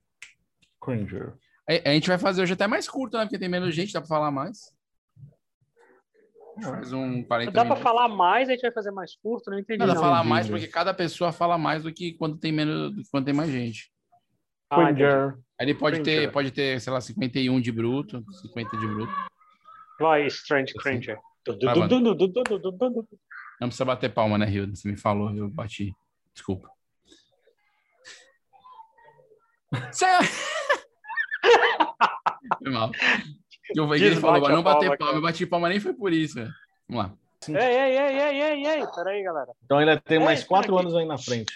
Cringer. A, a gente vai fazer hoje até mais curto, né? Porque tem menos gente, dá pra falar mais. Faz um 40 Dá pra minutos. falar mais, a gente vai fazer mais curto, não entendi. Não, dá pra não. falar mais porque cada pessoa fala mais do que quando tem menos, do que quando tem mais gente. Ah. Cringer. Aí ele pode ter, Cringer. pode ter, sei lá, 51 de bruto, 50 de bruto. Vai, Strange mano. Não precisa bater palma, né, Rio? Você me falou, eu bati. Desculpa. Foi mal. Eu falei que ele falou, não palma, bater palma. cara. Eu bati palma nem foi por isso. Vamos lá. Ei, ei, ei, ei, ei, ei. Peraí, galera. Então ainda tem É, mais quatro anos aí na frente.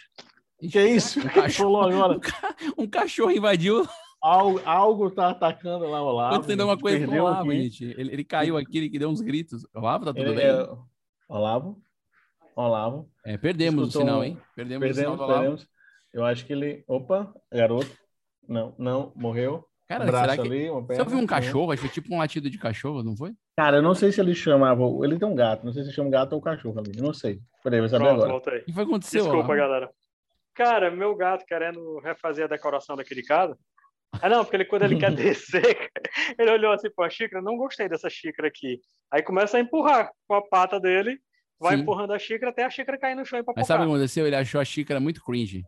Que é isso? Um cachorro- falou agora? Um cachorro invadiu. Algo, algo tá atacando lá o Olavo. Acontecendo alguma coisa com o perdeu Olavo, aqui. gente. Ele, ele caiu aqui, ele que deu uns gritos. Olavo, tá tudo Ele bem? é- Olavo. Olavo. É, perdemos Escutou o sinal, um- hein? Perdemos, o sinal Perdemos, do Olavo. perdemos. Eu acho que ele. Opa, garoto. Não, não, morreu. Cara, braço será que... ali, uma Você perna, ouviu um cachorro? Acho que foi tipo um latido de cachorro, não foi? Cara, eu não sei se ele chamava. Ele tem um gato, não sei se chama gato ou cachorro ali. eu Não sei. Peraí, vai saber Pronto, agora. voltei. O que foi que aconteceu? Desculpa, Olavo? galera. Cara, meu gato querendo refazer a decoração daqui de casa. Ah, não, porque ele, quando ele quer descer, ele olhou assim para a xícara, não gostei dessa xícara aqui. Aí começa a empurrar com a pata dele, vai Sim. empurrando a xícara até a xícara cair no chão e Mas sabe o que aconteceu? Ele achou a xícara muito cringe.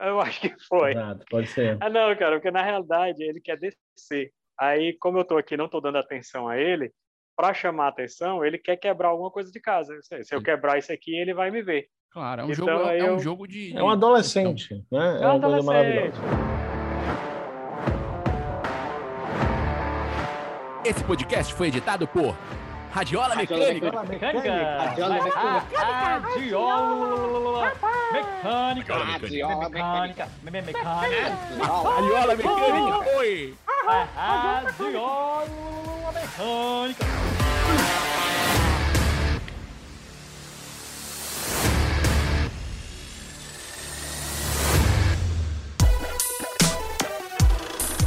Eu acho que foi. Exato, pode ser. Ah, não, cara, porque na realidade ele quer descer. Aí, como eu tô aqui não tô dando atenção a ele, para chamar a atenção, ele quer quebrar alguma coisa de casa. Eu sei, Se eu quebrar isso aqui, ele vai me ver. Claro, é um, Então, jogo, é, aí é um eu- jogo de. É um adolescente, né? É, É um uma coisa adolescente. Esse podcast foi editado por Radiola Mecânica. Radiola Mecânica. Radiola Mecânica. Radiola Mecânica. Mecânica. Radiola Mecânica. Oi. Radiola Mecânica.